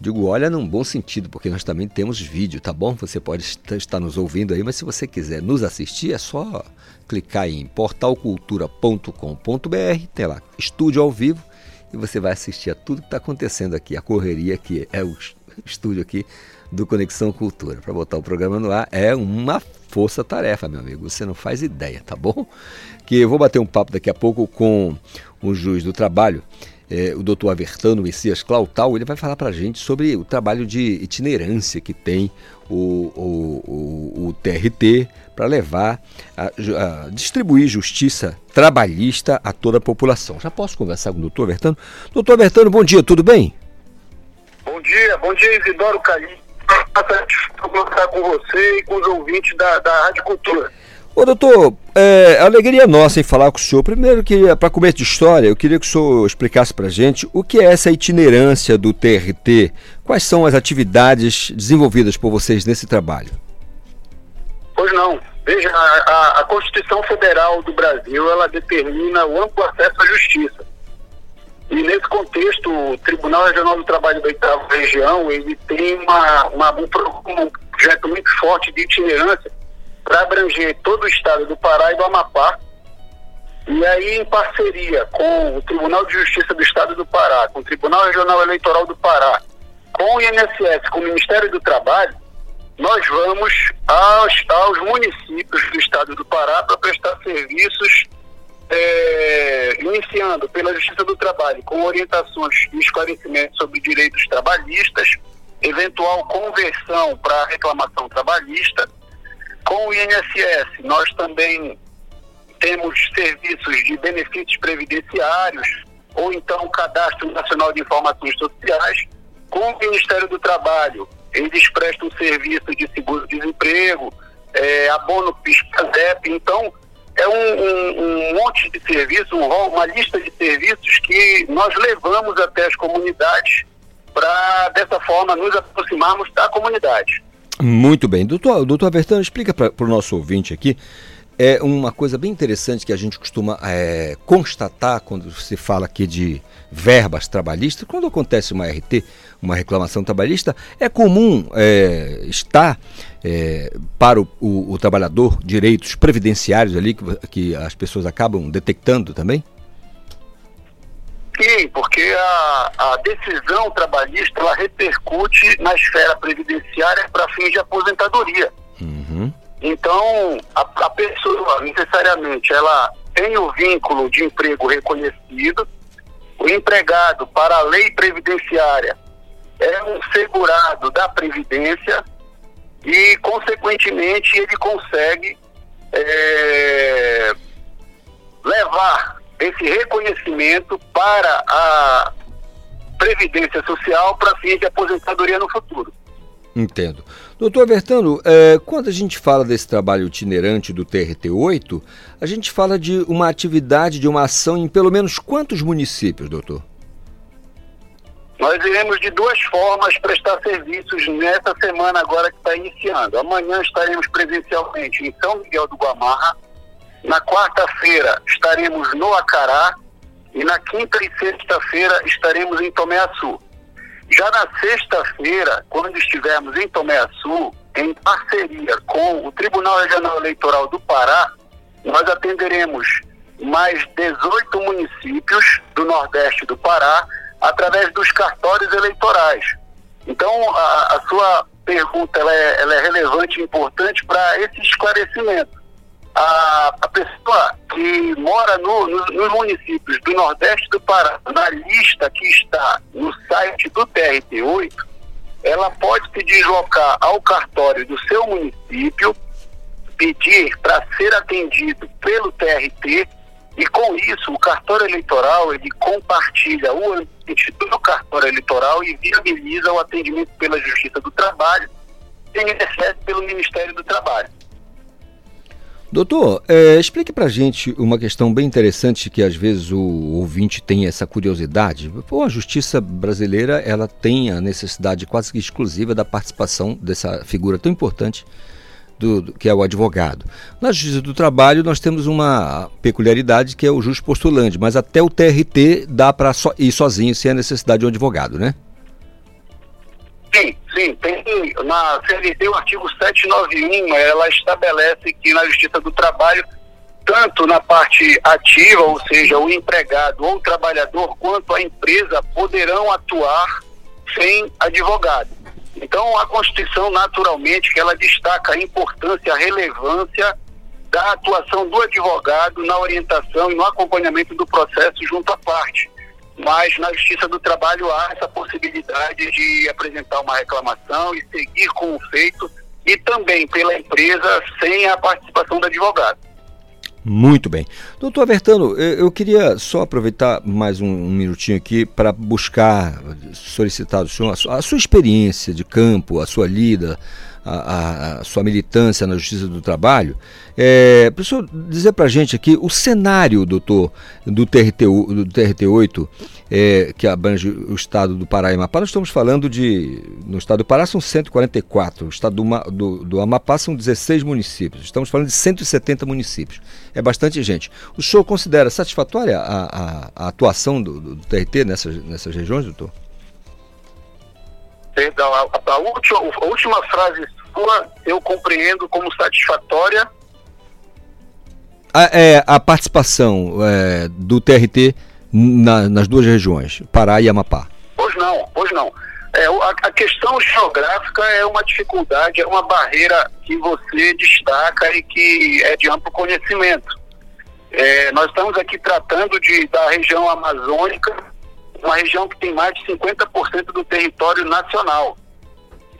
Digo, olha num bom sentido, porque nós também temos vídeo, tá bom? Você pode estar nos ouvindo aí, mas se você quiser nos assistir, é só clicar em portalcultura.com.br, tem lá estúdio ao vivo, e você vai assistir a tudo que está acontecendo aqui, a correria que é o estúdio aqui do Conexão Cultura. Para botar o programa no ar é uma força-tarefa, meu amigo. Você não faz ideia, tá bom? Que eu vou bater um papo daqui a pouco com o juiz do trabalho, é, o doutor Avertano Messias Clautal. Ele vai falar para a gente sobre o trabalho de itinerância que tem o, o, o, o TRT para levar a, a, distribuir justiça trabalhista a toda a população. Já posso conversar com o doutor Avertano? Doutor Avertano, bom dia, tudo bem? Bom dia, bom dia Isidoro Calixto conversar com você e com os ouvintes da, da Rádio Cultura. Ô doutor, é alegria nossa em falar com o senhor. Primeiro que para começo de história, eu queria que o senhor explicasse para gente o que é essa itinerância do TRT, quais são as atividades desenvolvidas por vocês nesse trabalho. Pois não. Veja, a, a Constituição Federal do Brasil ela determina o amplo acesso à justiça. E nesse contexto, o Tribunal Regional do Trabalho da Oitava Região, ele tem uma, uma, um, projeto muito forte de itinerância para abranger todo o estado do Pará e do Amapá. E aí, em parceria com o Tribunal de Justiça do Estado do Pará, com o Tribunal Regional Eleitoral do Pará, com o INSS, com o Ministério do Trabalho, nós vamos aos, aos municípios do estado do Pará para prestar serviços é, iniciando pela Justiça do Trabalho com orientações e esclarecimentos sobre direitos trabalhistas, eventual conversão para reclamação trabalhista. Com o INSS, nós também temos serviços de benefícios previdenciários ou então Cadastro Nacional de Informações Sociais. Com o Ministério do Trabalho, eles prestam serviço de seguro-desemprego, é, abono PIS-PASEP. Então, é um, um, um, monte de serviços, uma lista de serviços que nós levamos até as comunidades para, dessa forma, nos aproximarmos da comunidade. Muito bem. Doutor, doutor Abertano, explica para o nosso ouvinte aqui. É uma coisa bem interessante que a gente costuma é, constatar quando se fala aqui de verbas trabalhistas. Quando acontece uma RT, uma reclamação trabalhista, é comum é, estar é, para o, o, o, trabalhador direitos previdenciários ali que, que as pessoas acabam detectando também? Sim, porque a, a decisão trabalhista ela repercute na esfera previdenciária para fins de aposentadoria. Uhum. Então, a, a pessoa necessariamente ela tem o vínculo de emprego reconhecido, o empregado para a lei previdenciária é um segurado da Previdência e, consequentemente, ele consegue é, levar esse reconhecimento para a Previdência Social para fins de aposentadoria no futuro. Entendo. Doutor Bertano, é, quando a gente fala desse trabalho itinerante do TRT-8, a gente fala de uma atividade, de uma ação em pelo menos quantos municípios, doutor? Nós iremos de duas formas prestar serviços nessa semana agora que está iniciando. Amanhã estaremos presencialmente em São Miguel do Guamarra. Na quarta-feira estaremos no Acará. E na quinta e sexta-feira estaremos em Tomé Açu. Já na sexta-feira, quando estivermos em Tomé Açu, em parceria com o Tribunal Regional Eleitoral do Pará, nós atenderemos mais 18 municípios do Nordeste do Pará através dos cartórios eleitorais. Então, a, a sua pergunta ela é, ela é relevante e importante para esse esclarecimento. A, a pessoa que mora no, no, nos municípios do Nordeste do Pará, na lista que está no site do TRT8, ela pode se deslocar ao cartório do seu município, pedir para ser atendido pelo TRT e com isso, o cartório eleitoral ele compartilha o ambiente do cartório eleitoral e viabiliza o atendimento pela Justiça do Trabalho, excesso pelo Ministério do Trabalho. Doutor, é, explique para gente uma questão bem interessante que às vezes o ouvinte tem essa curiosidade. Pô, a justiça brasileira ela tem a necessidade quase que exclusiva da participação dessa figura tão importante do, que é o advogado. Na Justiça do Trabalho, nós temos uma peculiaridade que é o juiz postulante, mas até o TRT dá para so, ir sozinho sem a necessidade de um advogado, né? Sim, sim. Tem na CLT o artigo 791, ela estabelece que na Justiça do Trabalho, tanto na parte ativa, ou seja, o empregado ou o trabalhador, quanto a empresa poderão atuar sem advogado. Então, a Constituição, naturalmente, que ela destaca a importância, a relevância da atuação do advogado na orientação e no acompanhamento do processo junto à parte. Mas na Justiça do Trabalho há essa possibilidade de apresentar uma reclamação e seguir com o feito e também pela empresa sem a participação do advogado. Muito bem. Doutor Bertano, eu queria só aproveitar mais um, minutinho aqui para buscar, solicitar do senhor a sua, experiência de campo, a sua lida, a, a sua militância na Justiça do Trabalho. É, para o senhor dizer para a gente aqui o cenário, doutor, do, TRT, do TRT8, é, que abrange o estado do Pará e Amapá. Nós estamos falando de. No estado do Pará são 144, no estado do, do, do Amapá são 16 municípios. Estamos falando de 170 municípios. É bastante gente. O senhor considera satisfatória a, a, a atuação do, do, TRT nessas, nessas regiões, doutor? Perdão, a, a, última, a última frase sua eu compreendo como satisfatória a, é, a participação é, do TRT na, nas duas regiões, Pará e Amapá? Pois não, pois não. É, a, a, questão geográfica é uma dificuldade, é uma barreira que você destaca e que é de amplo conhecimento. É, nós estamos aqui tratando de, da região amazônica, uma região que tem mais de 50% do território nacional.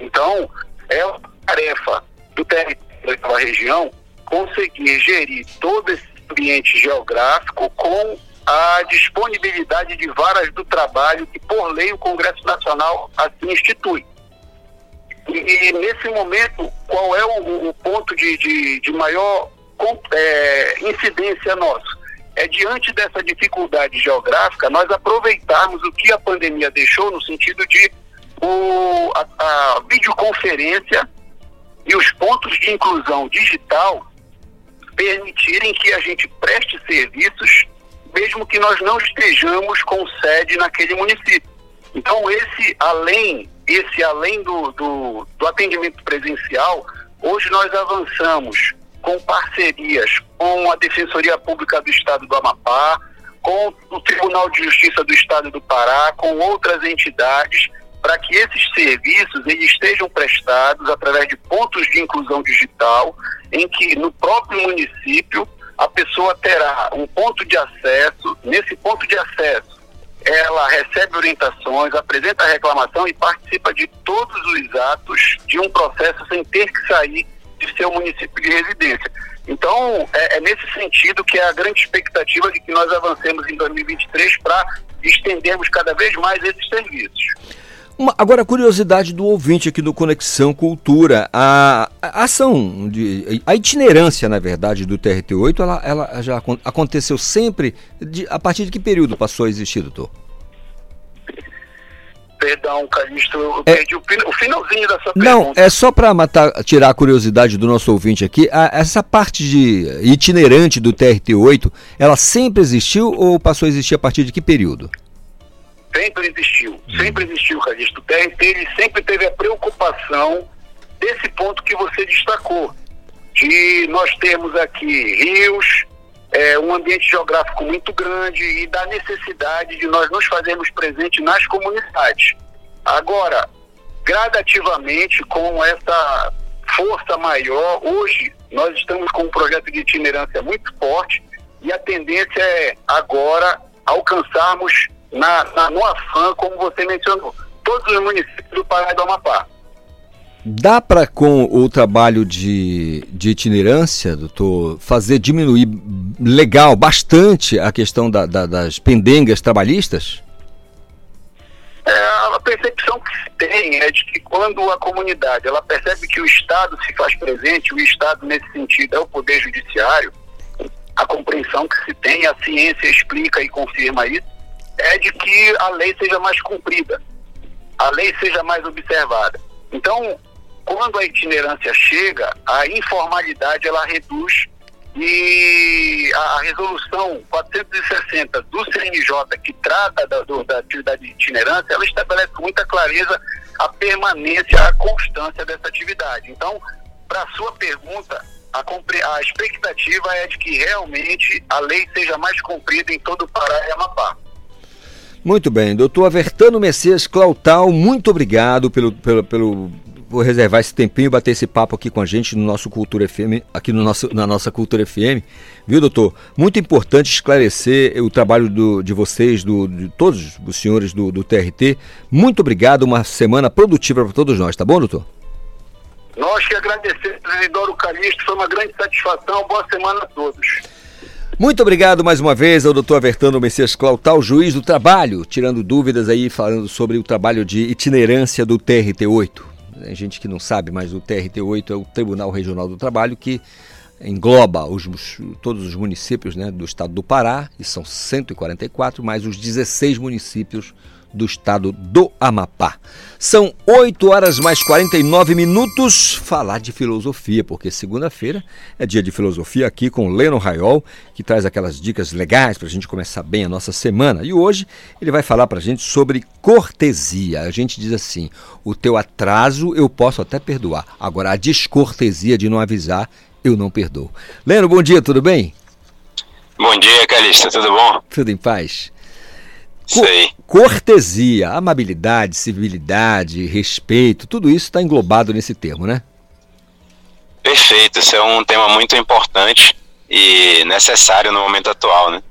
Então, é uma tarefa do território da região conseguir gerir todo esse ambiente geográfico com a disponibilidade de varas do trabalho que, por lei, o Congresso Nacional assim institui. E, e nesse momento, qual é o, o ponto de, de, de maior é, incidência nosso? É diante dessa dificuldade geográfica, nós aproveitarmos o que a pandemia deixou no sentido de o, a, a videoconferência e os pontos de inclusão digital permitirem que a gente preste serviços, mesmo que nós não estejamos com sede naquele município. Então, esse além, esse além do, do, do atendimento presencial, hoje nós avançamos com parcerias com a Defensoria Pública do Estado do Amapá, com o Tribunal de Justiça do Estado do Pará, com outras entidades, para que esses serviços eles estejam prestados através de pontos de inclusão digital, em que no próprio município a pessoa terá um ponto de acesso, nesse ponto de acesso ela recebe orientações, apresenta a reclamação e participa de todos os atos de um processo sem ter que sair de seu município de residência. Então, é, é nesse sentido que é a grande expectativa de que nós avancemos em 2023 para estendermos cada vez mais esses serviços. Uma, agora, a curiosidade do ouvinte aqui do Conexão Cultura. A, a, ação, de, a itinerância, na verdade, do TRT-8, ela, ela já aconteceu sempre? De, a partir de que período passou a existir, doutor? Perdão, Calixto, eu é, perdi o, o, finalzinho dessa pergunta. Não, é só para tirar a curiosidade do nosso ouvinte aqui. A, essa parte de itinerante do TRT-8, ela sempre existiu ou passou a existir a partir de que período? sempre existiu, sempre existiu, Calixto. O TRT ele sempre teve a preocupação desse ponto que você destacou, de nós termos aqui rios, é, um ambiente geográfico muito grande e da necessidade de nós nos fazermos presentes nas comunidades. Agora, gradativamente, com essa força maior, hoje nós estamos com um projeto de itinerância muito forte e a tendência é agora alcançarmos na, na, no AFAM, como você mencionou, todos os municípios do Pará e do Amapá. Dá para, com o trabalho de, de itinerância, doutor, fazer diminuir legal, bastante a questão da, da, das pendengas trabalhistas? É, a percepção que se tem é de que quando a comunidade ela percebe que o Estado se faz presente, o Estado nesse sentido é o Poder Judiciário, a compreensão que se tem, a ciência explica e confirma isso, é de que a lei seja mais cumprida, a lei seja mais observada. Então, quando a itinerância chega, a informalidade ela reduz e a, resolução 460 do CNJ, que trata da, do, da atividade de itinerância, ela estabelece com muita clareza a permanência, a constância dessa atividade. Então, para a sua pergunta, a, a, expectativa é de que realmente a lei seja mais cumprida em todo o Pará e Amapá. Muito bem, doutor Avertano Messias Clautal, muito obrigado pelo, pelo, pelo por reservar esse tempinho e bater esse papo aqui com a gente no nosso Cultura FM, aqui no nosso, na nossa Cultura FM. Viu, doutor? Muito importante esclarecer o trabalho do, de vocês, do, de todos os senhores do, do TRT. Muito obrigado, uma semana produtiva para todos nós, tá bom, doutor? Nós que agradecemos, Isidoro Calixto, foi uma grande satisfação. Boa semana a todos. Muito obrigado mais uma vez ao doutor Avertano Messias Clautal, juiz do trabalho, tirando dúvidas aí, falando sobre o trabalho de itinerância do TRT-8. Tem gente que não sabe, mas o TRT-8 é o Tribunal Regional do Trabalho que engloba os, todos os municípios né, do estado do Pará, e são 144, mais os 16 municípios do estado do Amapá. São 8 horas mais 49 minutos. Falar de filosofia, porque segunda-feira é dia de filosofia aqui com Leno Raiol, que traz aquelas dicas legais para a gente começar bem a nossa semana. E hoje ele vai falar para a gente sobre cortesia. A gente diz assim: o teu atraso eu posso até perdoar, agora a descortesia de não avisar eu não perdoo. Leno, bom dia, tudo bem? Bom dia, Calista, tudo bom? Tudo em paz. Sei. Cortesia, amabilidade, civilidade, respeito, tudo isso está englobado nesse termo, né? Perfeito, isso é um tema muito importante e necessário no momento atual, né?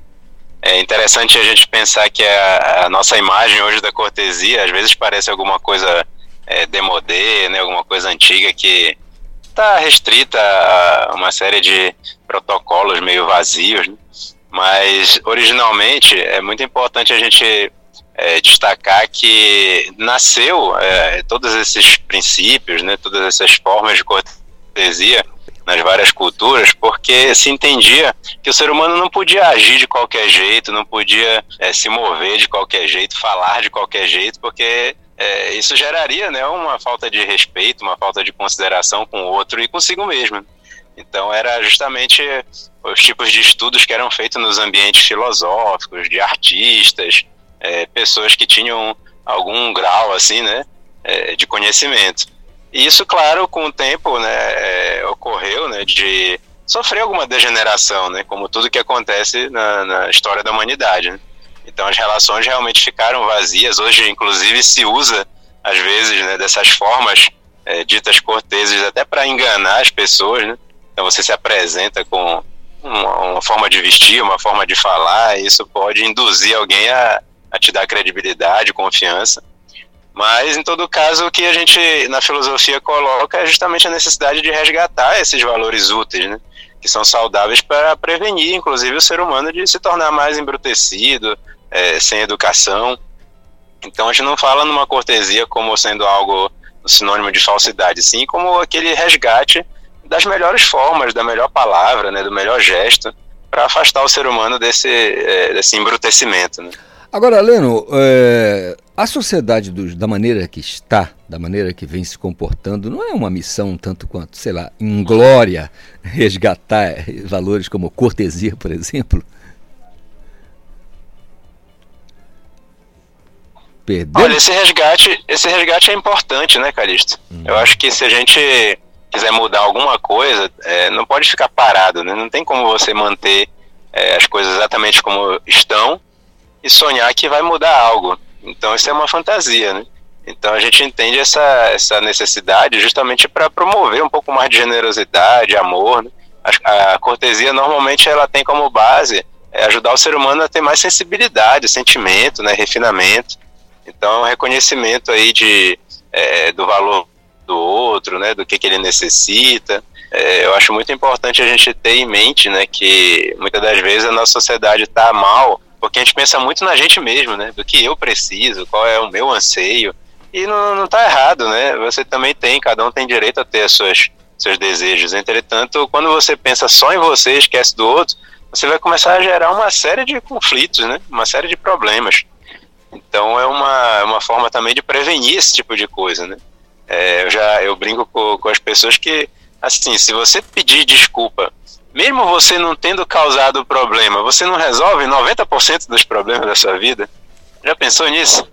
É interessante a gente pensar que a, a nossa imagem hoje da cortesia às vezes parece alguma coisa é, demodê, né? Alguma coisa antiga que está restrita a uma série de protocolos meio vazios, né? Mas originalmente é muito importante a gente é, destacar que nasceu é, todos esses princípios, né, todas essas formas de cortesia nas várias culturas, porque se entendia que o ser humano não podia agir de qualquer jeito, não podia é, se mover de qualquer jeito, falar de qualquer jeito, porque é, isso geraria né, uma falta de respeito, uma falta de consideração com o outro e consigo mesmo. Então era justamente os tipos de estudos que eram feitos nos ambientes filosóficos, de artistas, é, pessoas que tinham algum grau assim, né, é, de conhecimento. E isso, claro, com o tempo, né, é, ocorreu, né, de sofrer alguma degeneração, né, como tudo que acontece na, na história da humanidade. Né? Então as relações realmente ficaram vazias. Hoje, inclusive, se usa às vezes, né, dessas formas é, ditas corteses até para enganar as pessoas, né? Então você se apresenta com uma, uma, forma de vestir, uma forma de falar, isso pode induzir alguém a, a te dar credibilidade, confiança. Mas, em todo caso, o que a gente na filosofia coloca é justamente a necessidade de resgatar esses valores úteis, né? que são saudáveis para prevenir, inclusive, o ser humano de se tornar mais embrutecido, é, sem educação. Então, a gente não fala numa cortesia como sendo algo sinônimo de falsidade, sim como aquele resgate das melhores formas, da melhor palavra, né, do melhor gesto, para afastar o ser humano desse, é, desse embrutecimento. Né? Agora, Leno, é, a sociedade do, da maneira que está, da maneira que vem se comportando, não é uma missão tanto quanto, sei lá, em glória, [LAUGHS] resgatar valores como cortesia, por exemplo? Perdeu? Olha, esse resgate, esse resgate é importante, né, Calixto? Uhum. Eu acho que se a gente quiser mudar alguma coisa, é, não pode ficar parado, né? Não tem como você manter é, as coisas exatamente como estão e sonhar que vai mudar algo. Então isso é uma fantasia, né? Então a gente entende essa, essa necessidade justamente para promover um pouco mais de generosidade, amor. Né? A, a, cortesia normalmente ela tem como base é ajudar o ser humano a ter mais sensibilidade, sentimento, né, refinamento. Então reconhecimento aí de é, do valor do outro, né, do que, que ele necessita. É, eu acho muito importante a gente ter em mente, né, que muitas das vezes a nossa sociedade está mal porque a gente pensa muito na gente mesmo, né? Do que eu preciso, qual é o meu anseio. E não, não tá errado, né? Você também tem, cada um tem direito a ter suas, seus desejos. Entretanto, quando você pensa só em você esquece do outro, você vai começar a gerar uma série de conflitos, né? Uma série de problemas. Então é uma, uma forma também de prevenir esse tipo de coisa, né? É, eu já eu brinco com, com as pessoas que, assim, se você pedir desculpa mesmo você não tendo causado o problema, você não resolve 90% dos problemas da sua vida? Já pensou nisso?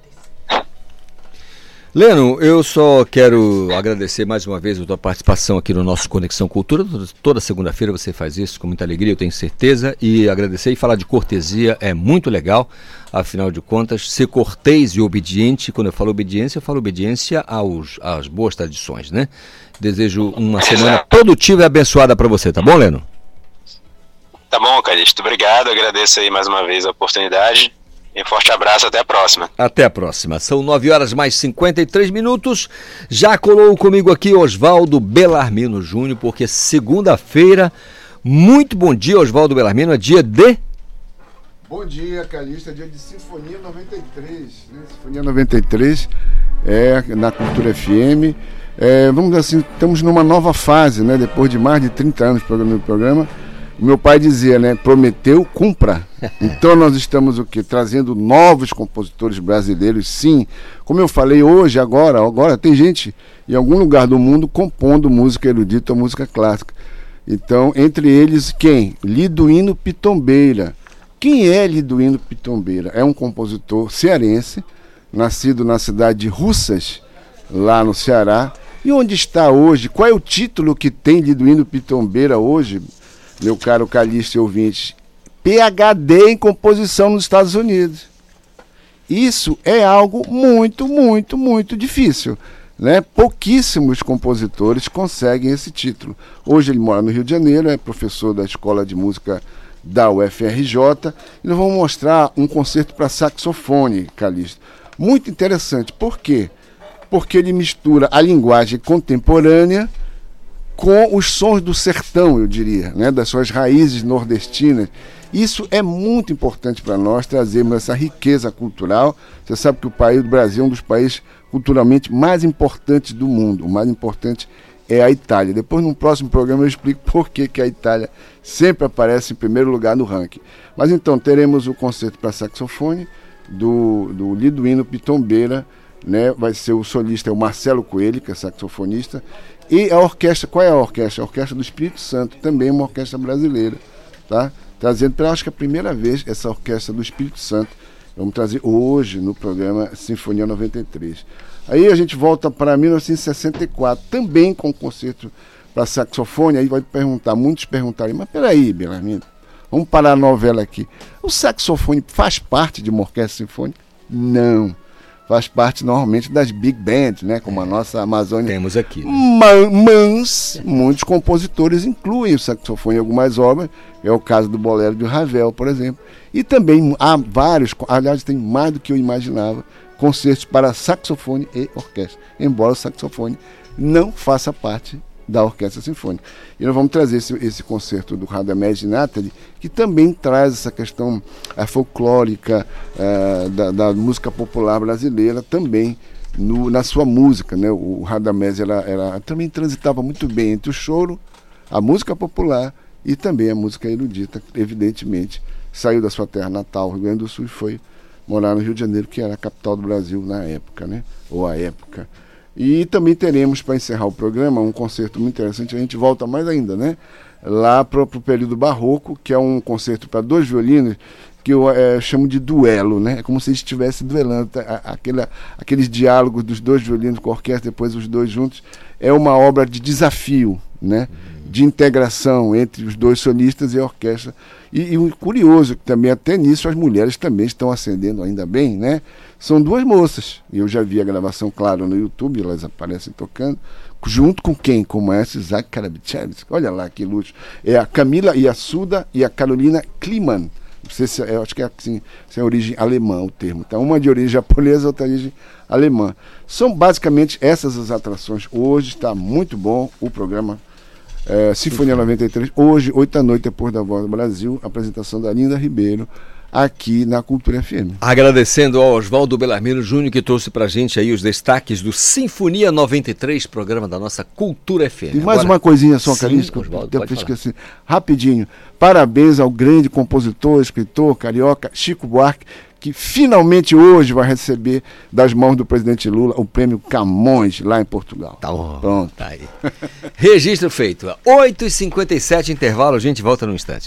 Leno, eu só quero agradecer mais uma vez a tua participação aqui no nosso Conexão Cultura. Toda segunda-feira você faz isso com muita alegria, eu tenho certeza. E agradecer e falar de cortesia é muito legal. Afinal de contas, ser cortês e obediente, quando eu falo obediência, eu falo obediência aos, às boas tradições, né? Desejo uma semana produtiva e abençoada para você, tá bom, Leno? Tá bom, Calixto. Obrigado. Agradeço aí mais uma vez a oportunidade. Um forte abraço, até a próxima. Até a próxima. São 9 horas mais 53 minutos. Já colou comigo aqui Oswaldo Belarmino Júnior, porque segunda-feira. Muito bom dia, Oswaldo Belarmino. É dia de. Bom dia, Calixto. É dia de Sinfonia 93. Né? Sinfonia 93 é na Cultura FM. É, vamos dizer assim, estamos numa nova fase, né? Depois de mais de 30 anos programando o programa meu pai dizia, né? Prometeu, cumpra. [LAUGHS] Então nós estamos o quê? Trazendo novos compositores brasileiros, sim. Como eu falei hoje, agora, agora tem gente em algum lugar do mundo compondo música erudita ou música clássica. Então, entre eles, quem? Liduíno Pitombeira. Quem é Liduíno Pitombeira? É um compositor cearense, nascido na cidade de Russas, lá no Ceará. E onde está hoje? Qual é o título que tem Liduíno Pitombeira hoje? meu caro Calixto e ouvintes, PhD em composição nos Estados Unidos. Isso é algo muito, muito, muito difícil. Né? Pouquíssimos compositores conseguem esse título. Hoje ele mora no Rio de Janeiro, é professor da Escola de Música da UFRJ. E nós vamos mostrar um concerto para saxofone, Calixto. Muito interessante. Por quê? Porque ele mistura a linguagem contemporânea com os sons do sertão, eu diria, né, das suas raízes nordestinas. Isso é muito importante para nós trazermos essa riqueza cultural. Você sabe que o país do Brasil é um dos países culturalmente mais importantes do mundo. O mais importante é a Itália. Depois, num próximo programa, eu explico por que, que a Itália sempre aparece em primeiro lugar no ranking. Mas então, teremos o concerto para saxofone do, do Liduíno Pitombeira, né? vai ser o solista é o Marcelo Coelho, que é saxofonista, e a orquestra, qual é a orquestra? A Orquestra do Espírito Santo, também uma orquestra brasileira, tá? Trazendo pela acho que é a primeira vez essa orquestra do Espírito Santo. Vamos trazer hoje no programa Sinfonia 93. Aí a gente volta para 1964, também com concerto para saxofone. Aí vai perguntar, muitos perguntarem, mas peraí, Belarmino, vamos parar a novela aqui. O saxofone faz parte de uma orquestra sinfônica? Não faz parte normalmente das big bands, né? Como a nossa Amazônia. Temos aqui. Né? Mas muitos compositores incluem o saxofone em algumas obras. É o caso do Bolero de Ravel, por exemplo. E também há vários, aliás, tem mais do que eu imaginava, concertos para saxofone e orquestra, embora o saxofone não faça parte da Orquestra Sinfônica. E nós vamos trazer esse, esse concerto do Radamés Natalie, que também traz essa questão a folclórica uh, da, da, música popular brasileira também no, na sua música. Né? O Radamés ela, ela também transitava muito bem entre o choro, a música popular e também a música erudita, evidentemente. Saiu da sua terra natal, Rio Grande do Sul, e foi morar no Rio de Janeiro, que era a capital do Brasil na época, né? ou a época. E também teremos, para encerrar o programa, um concerto muito interessante. A gente volta mais ainda, né? Lá para o período barroco, que é um concerto para dois violinos, que eu é, chamo de duelo, né? É como se estivesse duelando. Tá? Aquele, aqueles diálogos dos dois violinos com a orquestra, depois os dois juntos. É uma obra de desafio, né? De integração entre os dois solistas e a orquestra. E, e curioso que também até nisso as mulheres também estão ascendendo ainda bem, né? São duas moças. E eu já vi a gravação, claro, no YouTube, elas aparecem tocando. Junto com quem? Com o maestro Isaac Karabichevski. Olha lá que luxo. É a Camila Yasuda e a Carolina Kliman. Se, eu acho que é assim, é origem alemã o termo. Então, uma de origem [LAUGHS] japonesa, outra de origem alemã. São basicamente essas as atrações. Hoje está muito bom o programa é, Sinfonia 93. Hoje, 8 da noite, depois da Voz do Brasil, apresentação da Linda Ribeiro aqui na Cultura FM. Agradecendo ao Oswaldo Belarmino Júnior que trouxe pra gente aí os destaques do Sinfonia 93, programa da nossa Cultura FM. E mais Agora, uma coisinha só, Carlinhos, que eu esqueci. Rapidinho. Parabéns ao grande compositor, escritor carioca Chico Buarque, que finalmente hoje vai receber das mãos do presidente Lula o prêmio Camões lá em Portugal. Tá bom. Pronto. Tá aí. Registro feito. 8h57, intervalo, a gente volta no instante.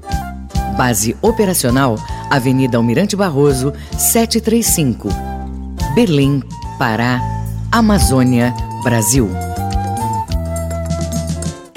Base operacional Avenida Almirante Barroso, 735. Belém, Pará, Amazônia, Brasil.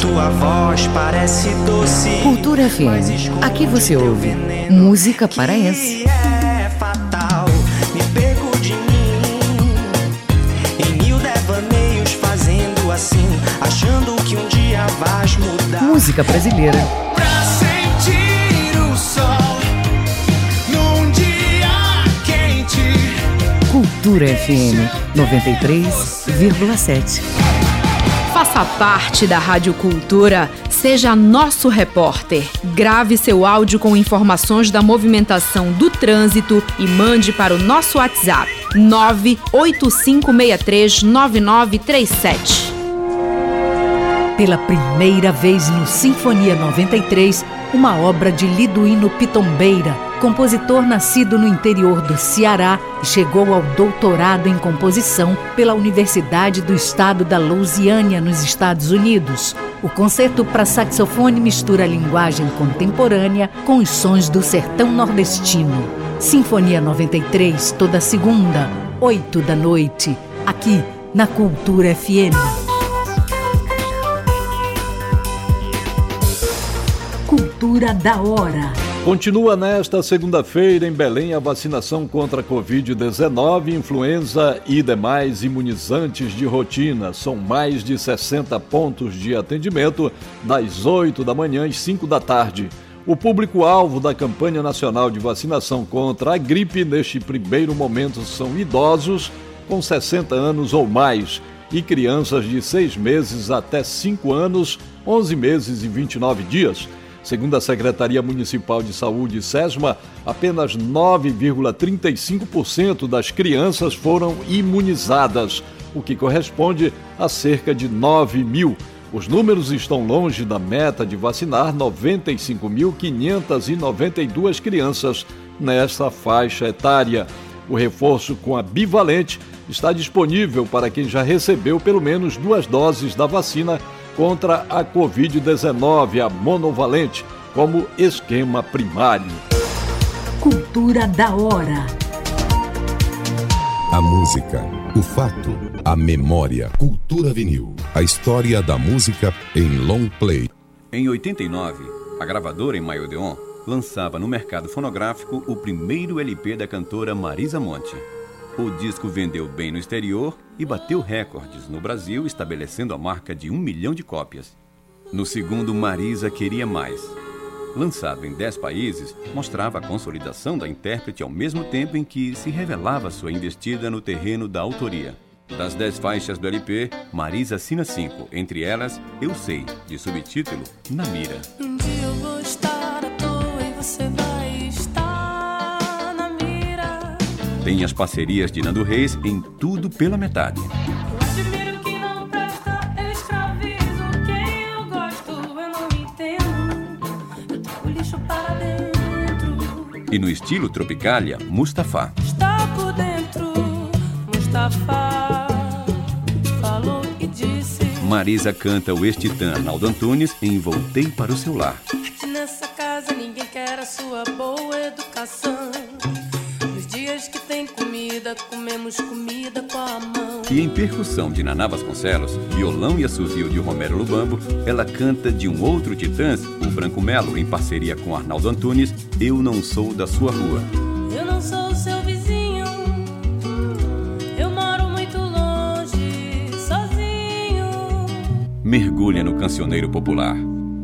Tua voz parece doce. Cultura FM. Aqui você ouve música paraense. É fatal, me pego de mim. Em mil devaneios fazendo assim, achando que um dia vais mudar. Música brasileira. Pra sentir o sol num dia quente. Cultura FM 93,7. Faça parte da Rádio Cultura, seja nosso repórter. Grave seu áudio com informações da movimentação do trânsito e mande para o nosso WhatsApp 985639937. Pela primeira vez no Sinfonia 93, uma obra de Liduíno Pitombeira, Compositor nascido no interior do Ceará, chegou ao doutorado em composição pela Universidade do Estado da Louisiana, nos Estados Unidos. O concerto para saxofone mistura a linguagem contemporânea com os sons do sertão nordestino. Sinfonia 93, toda segunda, 8 da noite, aqui na Cultura FM. Cultura da hora. Continua nesta segunda-feira em Belém a vacinação contra a Covid-19, influenza e demais imunizantes de rotina. São mais de 60 pontos de atendimento, das 8 da manhã às 5 da tarde. O público-alvo da campanha nacional de vacinação contra a gripe neste primeiro momento são idosos com 60 anos ou mais e crianças de 6 meses até 5 anos, 11 meses e 29 dias. Segundo a Secretaria Municipal de Saúde, SESMA, apenas 9,35% das crianças foram imunizadas, o que corresponde a cerca de 9 mil. Os números estão longe da meta de vacinar 95.592 crianças nessa faixa etária. O reforço com a bivalente está disponível para quem já recebeu pelo menos duas doses da vacina contra a Covid-19, a monovalente, como esquema primário. Cultura da hora. A música, o fato, a memória. Cultura vinil. A história da música em long play. Em 89, a gravadora em Maiodeon lançava no mercado fonográfico o primeiro LP da cantora Marisa Monte. O disco vendeu bem no exterior e bateu recordes no Brasil, estabelecendo a marca de um milhão de cópias. No segundo, Marisa Queria Mais. Lançado em dez países, mostrava a consolidação da intérprete ao mesmo tempo em que se revelava sua investida no terreno da autoria. Das dez faixas do LP, Marisa assina cinco, entre elas Eu Sei, de subtítulo Na Mira. Um Tem as parcerias de Nando Reis em Tudo pela Metade. E no estilo Tropicália, Mustafa. Está por dentro, Mustafa falou e disse. Marisa canta o ex-titã Arnaldo Antunes em Voltei para o Seu Lar. Nessa casa ninguém quer a sua boa educação. Dias que tem comida, comemos comida com a mão. E em percussão de Naná Vasconcelos, violão e assovio de Romero Lubambo, ela canta de um outro titãs, o Branco Melo, em parceria com Arnaldo Antunes, Eu Não Sou da Sua Rua. Eu não sou seu vizinho. Eu moro muito longe, sozinho. Mergulha no cancioneiro popular.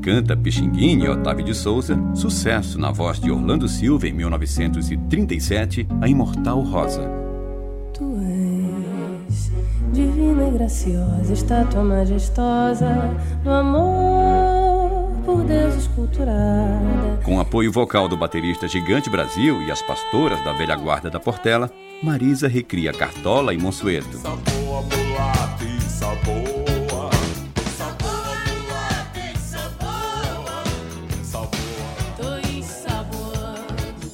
Canta Pixinguinha e Otávio de Souza, sucesso na voz de Orlando Silva em 1937, a imortal Rosa. Tu és divina e graciosa, estátua majestosa do amor por Deus esculturada. Com apoio vocal do baterista Gigante Brasil e as pastoras da velha guarda da Portela, Marisa recria Cartola e Monsueto. Saboa, mulata e saboa.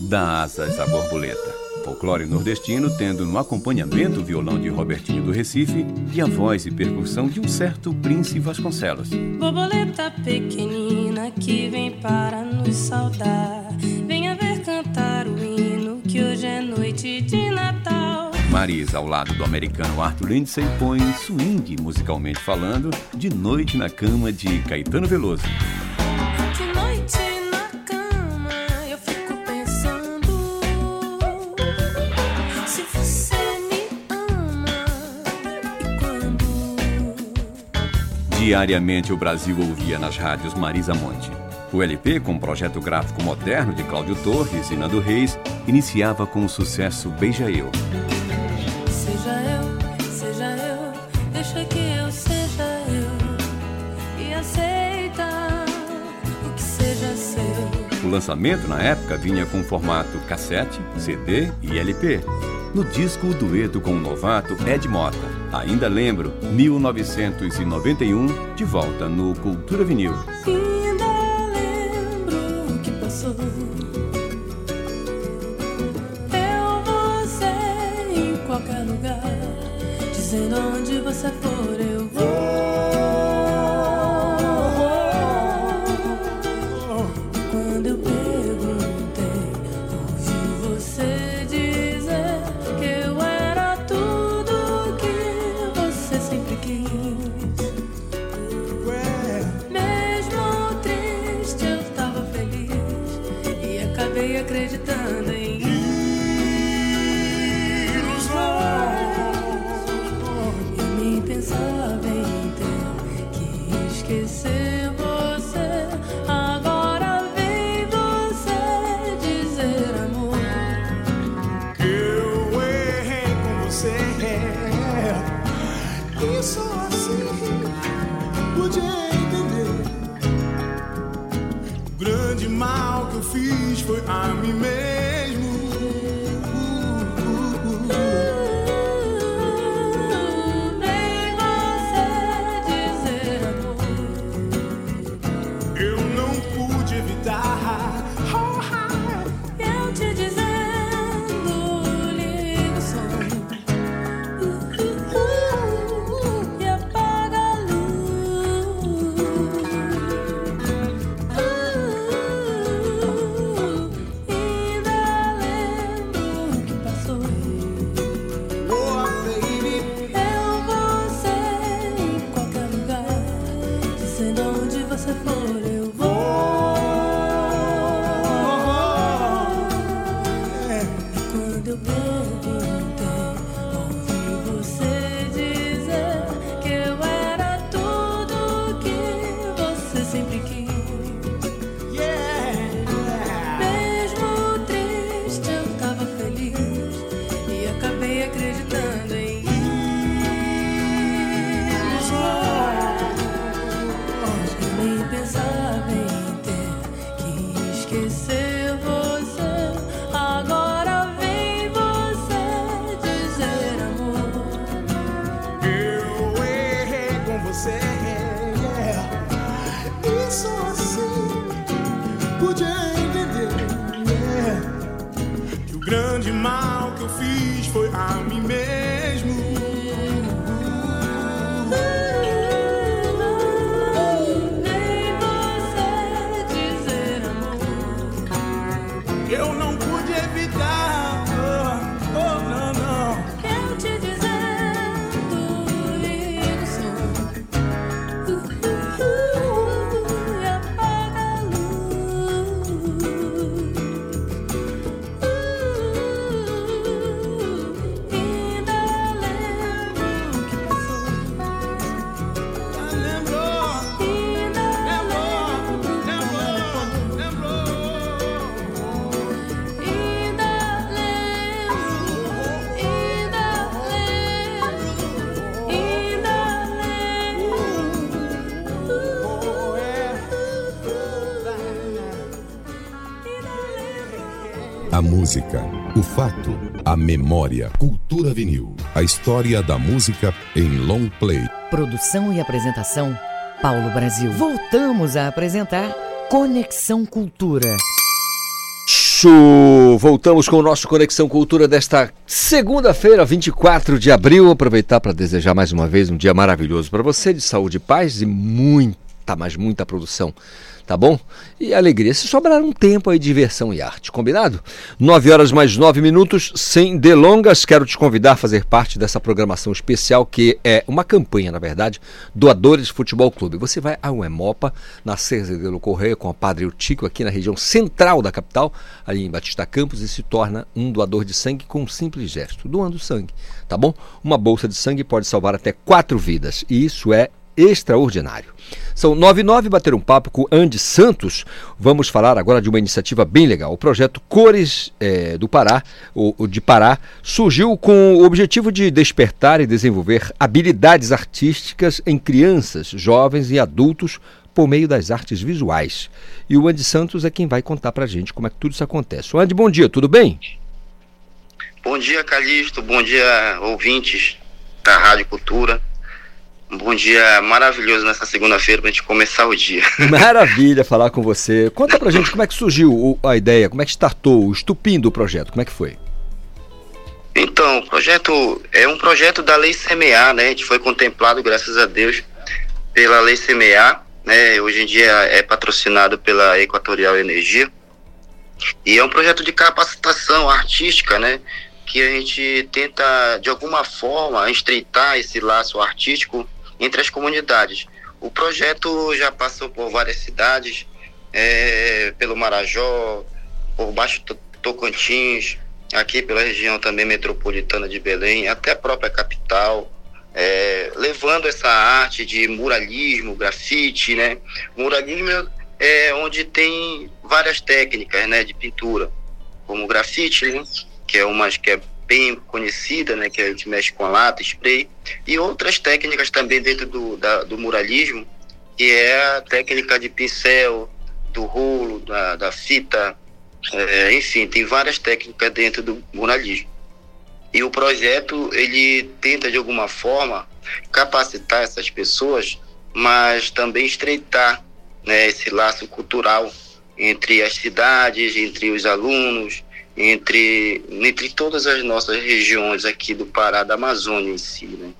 Dá asas à borboleta. Folclore nordestino tendo no acompanhamento o violão de Robertinho do Recife e a voz e percussão de um certo Príncipe Vasconcelos. Borboleta pequenina que vem para nos saudar. Venha ver cantar o hino que hoje é noite de Natal. Marisa, ao lado do americano Arthur Lindsay, põe swing, musicalmente falando, de noite na cama de Caetano Veloso. Diariamente o Brasil ouvia nas rádios Marisa Monte. O LP, com um projeto gráfico moderno de Cláudio Torres e Nando Reis, iniciava com o sucesso Beija Eu. seja eu, seja eu, deixa que eu seja eu e aceita o que seja seu. O lançamento na época vinha com formato cassete, CD e LP. No disco, o dueto com o novato Ed Mota. Ainda lembro, 1991, de volta no Cultura Vinil. Fiz grande mal que eu fiz foi a mim mesmo. O fato, a memória. Cultura vinil. A história da música em long play. Produção e apresentação, Paulo Brasil. Voltamos a apresentar Conexão Cultura. Show! Voltamos com o nosso Conexão Cultura desta segunda-feira, 24 de abril. Aproveitar para desejar mais uma vez um dia maravilhoso para você, de saúde e paz e muita, mas muita produção. Tá bom? E alegria. Se sobrar um tempo aí, diversão e arte. Combinado? 9 horas mais 9 minutos, sem delongas. Quero te convidar a fazer parte dessa programação especial, que é uma campanha, na verdade, Doadores Futebol Clube. Você vai ao Emopa, na Cerzedelo Correia, com a Padre Utico, aqui na região central da capital, ali em Batista Campos, e se torna um doador de sangue com um simples gesto, doando sangue. Tá bom? Uma bolsa de sangue pode salvar até quatro vidas. E isso é extraordinário. São nove e nove, bater um papo com Andy Santos. Vamos falar agora de uma iniciativa bem legal. O projeto Cores eh, do Pará, o, o de Pará, surgiu com o objetivo de despertar e desenvolver habilidades artísticas em crianças, jovens e adultos por meio das artes visuais. E o Andy Santos é quem vai contar pra gente como é que tudo isso acontece. Andy, bom dia, tudo bem? Bom dia, Calixto. Bom dia, ouvintes da Rádio Cultura. Um bom dia maravilhoso nessa segunda-feira pra gente começar o dia. [LAUGHS] Maravilha falar com você. Conta pra gente como é que surgiu a ideia, como é que startou o estupim do projeto, como é que foi? Então, o projeto é um projeto da Lei CMA, né? A gente foi contemplado, graças a Deus, pela Lei CMA, né? Hoje em dia é patrocinado pela Equatorial Energia. E é um projeto de capacitação artística, né? Que a gente tenta, de alguma forma, estreitar esse laço artístico entre as comunidades. O projeto já passou por várias cidades, é, pelo Marajó, por Baixo To- Tocantins, aqui pela região também metropolitana de Belém, até a própria capital, é, levando essa arte de muralismo, grafite, né? Muralismo é onde tem várias técnicas, né, de pintura, como grafite, né, que é uma que é bem conhecida, né, que a gente mexe com lata, spray, e outras técnicas também dentro do, da- do muralismo, que é a técnica de pincel, do rolo, da, da fita, é, enfim, tem várias técnicas dentro do muralismo. E o projeto, ele tenta de alguma forma capacitar essas pessoas, mas também estreitar né, esse laço cultural entre as cidades, entre os alunos, entre, entre todas as nossas regiões aqui do Pará, da Amazônia em si. Né?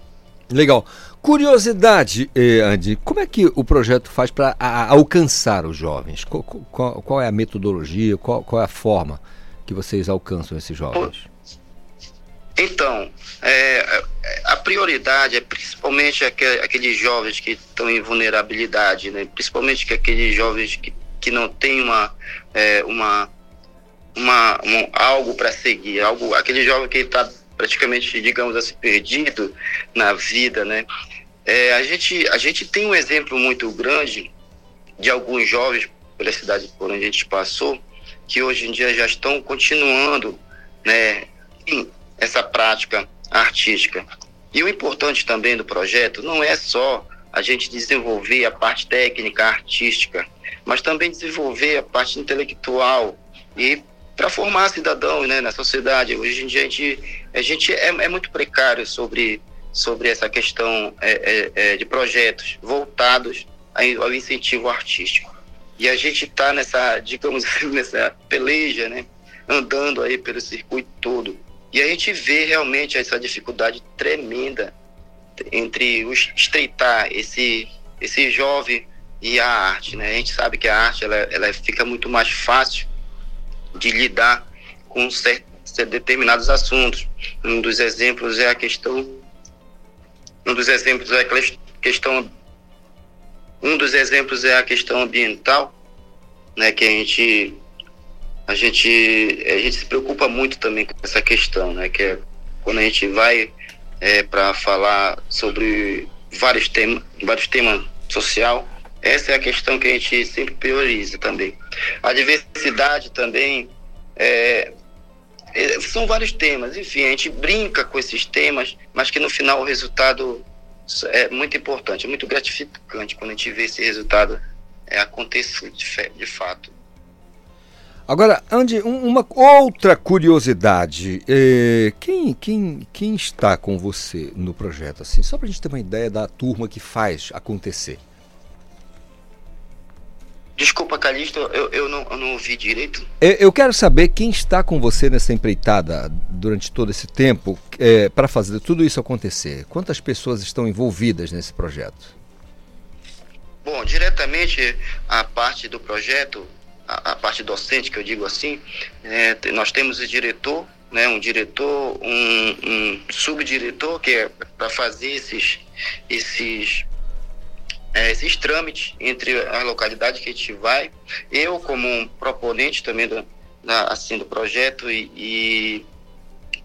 Legal. Curiosidade, eh, Andy, como é que o projeto faz para alcançar os jovens? Qual, qual- qual é a metodologia, qual, qual é a forma que vocês alcançam esses jovens? Então, é, a prioridade é principalmente aque- aqueles jovens que estão em vulnerabilidade, né? principalmente que aqueles jovens que, que não têm uma, é, uma, uma, um- algo para seguir, algo, aquele jovem que está praticamente, digamos assim, perdido na vida. Né? É, a, gente, a gente tem um exemplo muito grande de alguns jovens pela cidade por onde a gente passou, que hoje em dia já estão continuando né, essa prática artística. E o importante também do projeto não é só a gente desenvolver a parte técnica, artística, mas também desenvolver a parte intelectual e para formar cidadãos né, na sociedade. Hoje em dia a gente, a gente é, é muito precário sobre, sobre essa questão é, é, é, de projetos voltados ao incentivo artístico. E a gente está nessa, digamos, [LAUGHS] nessa peleja, né? Andando aí pelo circuito todo. E a gente vê realmente essa dificuldade tremenda entre estreitar esse, esse jovem e a arte, né? A gente sabe que a arte, ela, ela fica muito mais fácil de lidar com certos, determinados assuntos. Um dos exemplos é a questão um dos exemplos é a ques- questão um dos exemplos é a questão ambiental, né, que a gente a gente a gente se preocupa muito também com essa questão, né, que é quando a gente vai para falar sobre vários temas, vários temas social, essa é a questão que a gente sempre prioriza também. A diversidade também é, é, são vários temas, enfim, a gente brinca com esses temas, mas que no final o resultado é muito importante, é muito gratificante quando a gente vê esse resultado é, acontecer de, de fato. Agora, Andy, um- uma outra curiosidade. eh, quem, quem, quem está com você no projeto? Assim, só para a gente ter uma ideia da turma que faz acontecer. Desculpa, Calixto, eu, eu, não, eu não ouvi direito. Eu quero saber quem está com você nessa empreitada durante todo esse tempo para fazer tudo isso acontecer. Quantas pessoas estão envolvidas nesse projeto? Bom, diretamente a parte do projeto, a, a parte docente, que eu digo assim, é, nós temos o diretor, né, um diretor, um, um subdiretor, que é para fazer esses, esses, é, esses trâmites entre as localidades que a gente vai. Eu, como um proponente também do, da, assim, do projeto e, e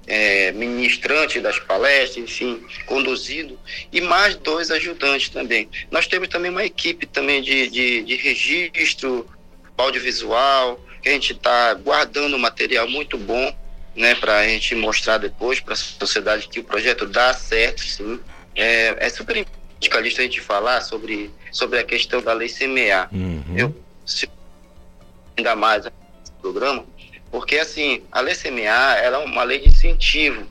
é, ministrante das palestras, enfim, conduzindo, e mais dois ajudantes também. Nós temos também uma equipe também de, de, de registro audiovisual, que a gente está guardando material muito bom, né, para a gente mostrar depois para a sociedade que o projeto dá certo, sim. É, é super importante, Calixto, a gente falar sobre, sobre a questão da lei CMA. Eu, se, ainda mais no programa, porque assim, a lei CMA ela é uma lei de incentivo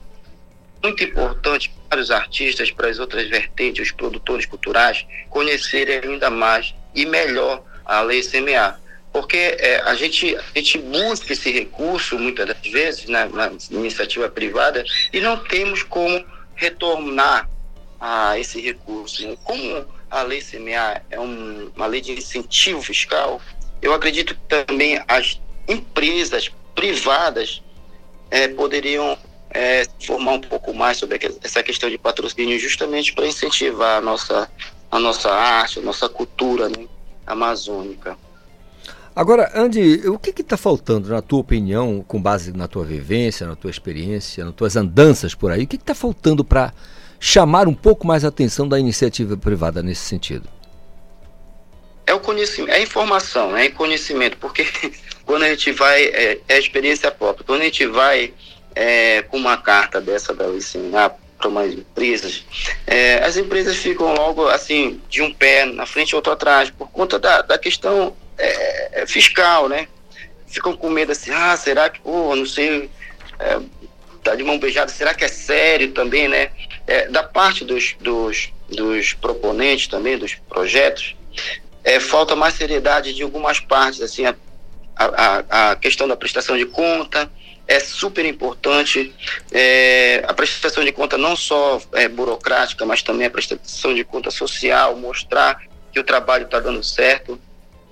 muito importante para os artistas, para as outras vertentes, os produtores culturais, conhecerem ainda mais e melhor a lei CMA. Porque é, a, gente, a gente busca esse recurso, muitas das vezes, na, na iniciativa privada, e não temos como retornar a esse recurso. Como a lei CMA é um- uma lei de incentivo fiscal, eu acredito que também as empresas privadas eh, poderiam eh, formar um pouco mais sobre essa questão de patrocínio, justamente para incentivar a nossa, a nossa arte, a nossa cultura né, amazônica. Agora, Andy, o que está faltando, na tua opinião, com base na tua vivência, na tua experiência, nas tuas andanças por aí, o que está faltando para chamar um pouco mais a atenção da iniciativa privada nesse sentido? É o conhecimento, é a informação, é conhecimento, porque [LAUGHS] quando a gente vai, é, é a experiência própria, quando a gente vai é, com uma carta dessa da ensinar para umas empresas, é, as empresas ficam logo assim, de um pé na frente e outro atrás, por conta da, da questão é, fiscal, né? Ficam com medo assim, ah, será que, pô, não sei, é, tá de mão beijada, será que é sério também, né? É, da parte dos, dos, dos proponentes também, dos projetos, é, falta mais seriedade de algumas partes, assim, a, a, a questão da prestação de conta é super importante, é, a prestação de conta não só é burocrática, mas também a prestação de conta social, mostrar que o trabalho está dando certo,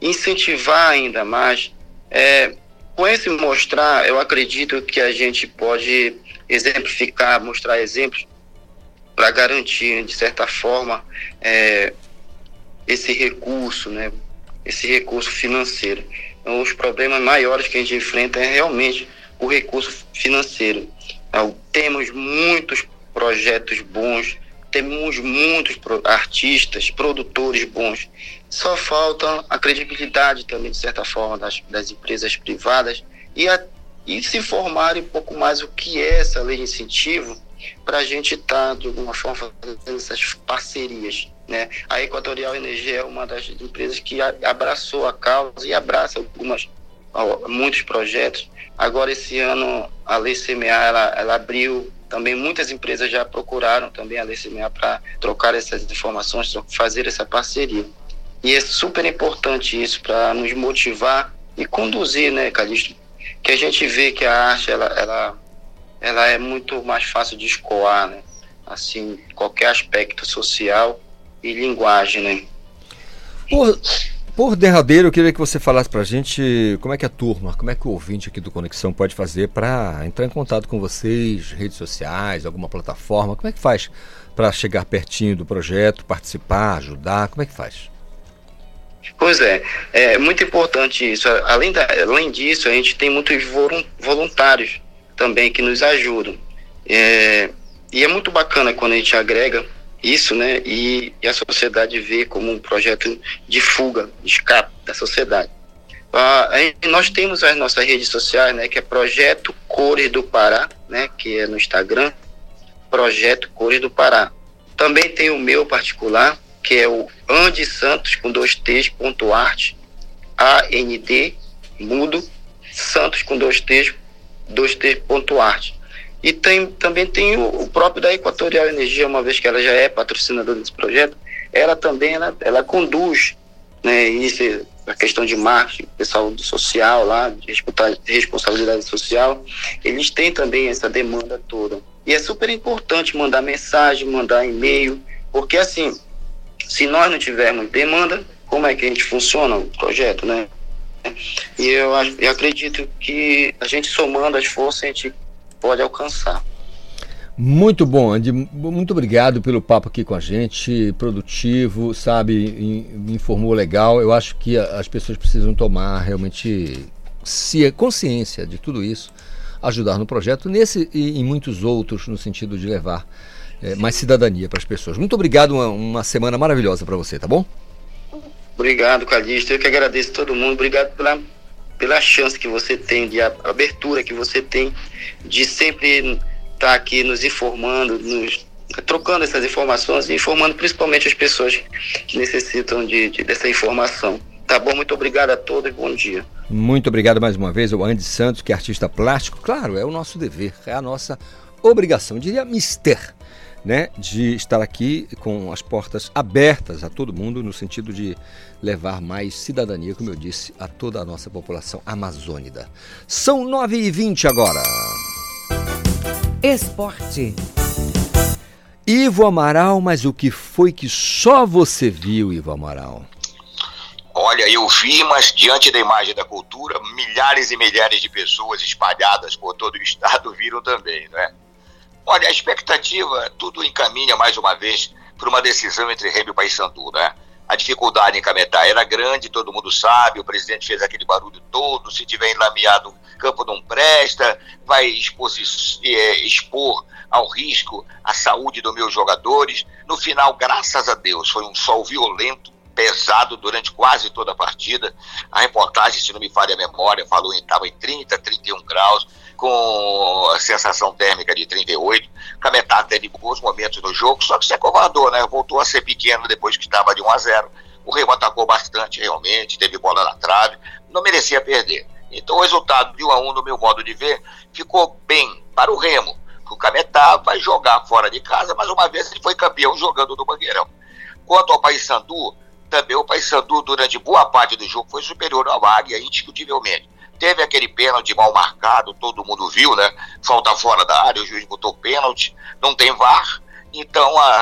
incentivar ainda mais. É, com esse mostrar, eu acredito que a gente pode exemplificar, mostrar exemplos para garantir, de certa forma, é, esse recurso, né, esse recurso financeiro. Então, os problemas maiores que a gente enfrenta é realmente o recurso financeiro. Então, temos muitos projetos bons, temos muitos artistas, produtores bons. Só falta a credibilidade também, de certa forma, das, das empresas privadas e, a, e se informarem um pouco mais o que é essa lei de incentivo para a gente estar, tá, de alguma forma, fazendo essas parcerias. Né? A Equatorial Energia é uma das empresas que abraçou a causa e abraça algumas, muitos projetos. Agora, esse ano, a Lei CMA ela, ela abriu também muitas empresas já procuraram também a LCMA para trocar essas informações, fazer essa parceria. E é super importante isso para nos motivar e conduzir, né, Calixto? Que a gente vê que a arte ela, ela, ela é muito mais fácil de escoar, né? Assim, qualquer aspecto social e linguagem, né? Por, por derradeiro, eu queria que você falasse para a gente como é que a turma, como é que o ouvinte aqui do Conexão pode fazer para entrar em contato com vocês, redes sociais, alguma plataforma, como é que faz para chegar pertinho do projeto, participar, ajudar, como é que faz? Pois é, é muito importante isso. Além, da, além disso, a gente tem muitos voluntários também que nos ajudam. É, e é muito bacana quando a gente agrega isso, né? E, e, a sociedade vê como um projeto de fuga, de escape da sociedade. Ah, nós temos as nossas redes sociais, né? Que é Projeto Cores do Pará, né? Que é no Instagram, Projeto Cores do Pará. Também tem o meu particular, que é o Andy Santos com dois T's, ponto arte, A-N-D, mudo, Santos com dois T's, dois T's, ponto arte. E tem, também tem o, o, próprio da Equatorial Energia, uma vez que ela já é patrocinadora desse projeto, ela também ela, ela conduz né, isso, a questão de marketing, pessoal do social lá, de responsabilidade social, eles têm também essa demanda toda. E é super importante mandar mensagem, mandar e-mail, porque assim, se nós não tivermos demanda, como é que a gente funciona o projeto, né? E eu, eu acredito que a gente somando as forças, a gente pode alcançar. Muito bom, Andy. Muito obrigado pelo papo aqui com a gente, produtivo, sabe, informou legal. Eu acho que as pessoas precisam tomar realmente consciência de tudo isso, ajudar no projeto, nesse e em muitos outros, no sentido de levar é, mais cidadania para as pessoas. Muito obrigado, uma, uma semana maravilhosa para você, tá bom? Obrigado, Calixto. Eu que agradeço a todo mundo. Obrigado pela pela chance que você tem, de abertura que você tem de sempre estar tá aqui nos informando, nos trocando essas informações e informando principalmente as pessoas que necessitam de, de, dessa informação. Tá bom? Muito obrigado a todos e bom dia. Muito obrigado mais uma vez ao Andy Santos, que é artista plástico. Claro, é o nosso dever, é a nossa obrigação, eu diria mister né, de estar aqui com as portas abertas a todo mundo, no sentido de levar mais cidadania, como eu disse, a toda a nossa população amazônida. São 9h20 agora. Esporte. Ivo Amaral, mas o que foi que só você viu, Ivo Amaral? Olha, eu vi, mas diante da imagem da cultura, milhares e milhares de pessoas espalhadas por todo o [LAUGHS] estado viram também, não é? Olha, a expectativa, tudo encaminha mais uma vez para uma decisão entre Remy e Paysandu, né? A dificuldade em Cametá era grande, todo mundo sabe, o presidente fez aquele barulho todo, se tiver enlameado, campo não presta, vai expor, é, expor ao risco a saúde dos meus jogadores. No final, graças a Deus, foi um sol violento, pesado durante quase toda a partida. A reportagem, se não me falha a memória, falou que estava em 30, 31 graus, com a sensação térmica de 38. Cametá teve bons momentos no jogo, só que se acovardou, né? Voltou a ser pequeno depois que estava de 1 a 0. O Remo atacou bastante, realmente, teve bola na trave, não merecia perder. Então o resultado de 1 a 1 no meu modo de ver, ficou bem para o Remo. O Cametá vai jogar fora de casa, mas uma vez ele foi campeão jogando no Bangueirão. Quanto ao Paysandu, também o Paysandu durante boa parte do jogo foi superior ao Águia, indiscutivelmente. Teve aquele pênalti mal marcado, todo mundo viu, né? Falta fora da área, o juiz botou pênalti, não tem VAR, então a,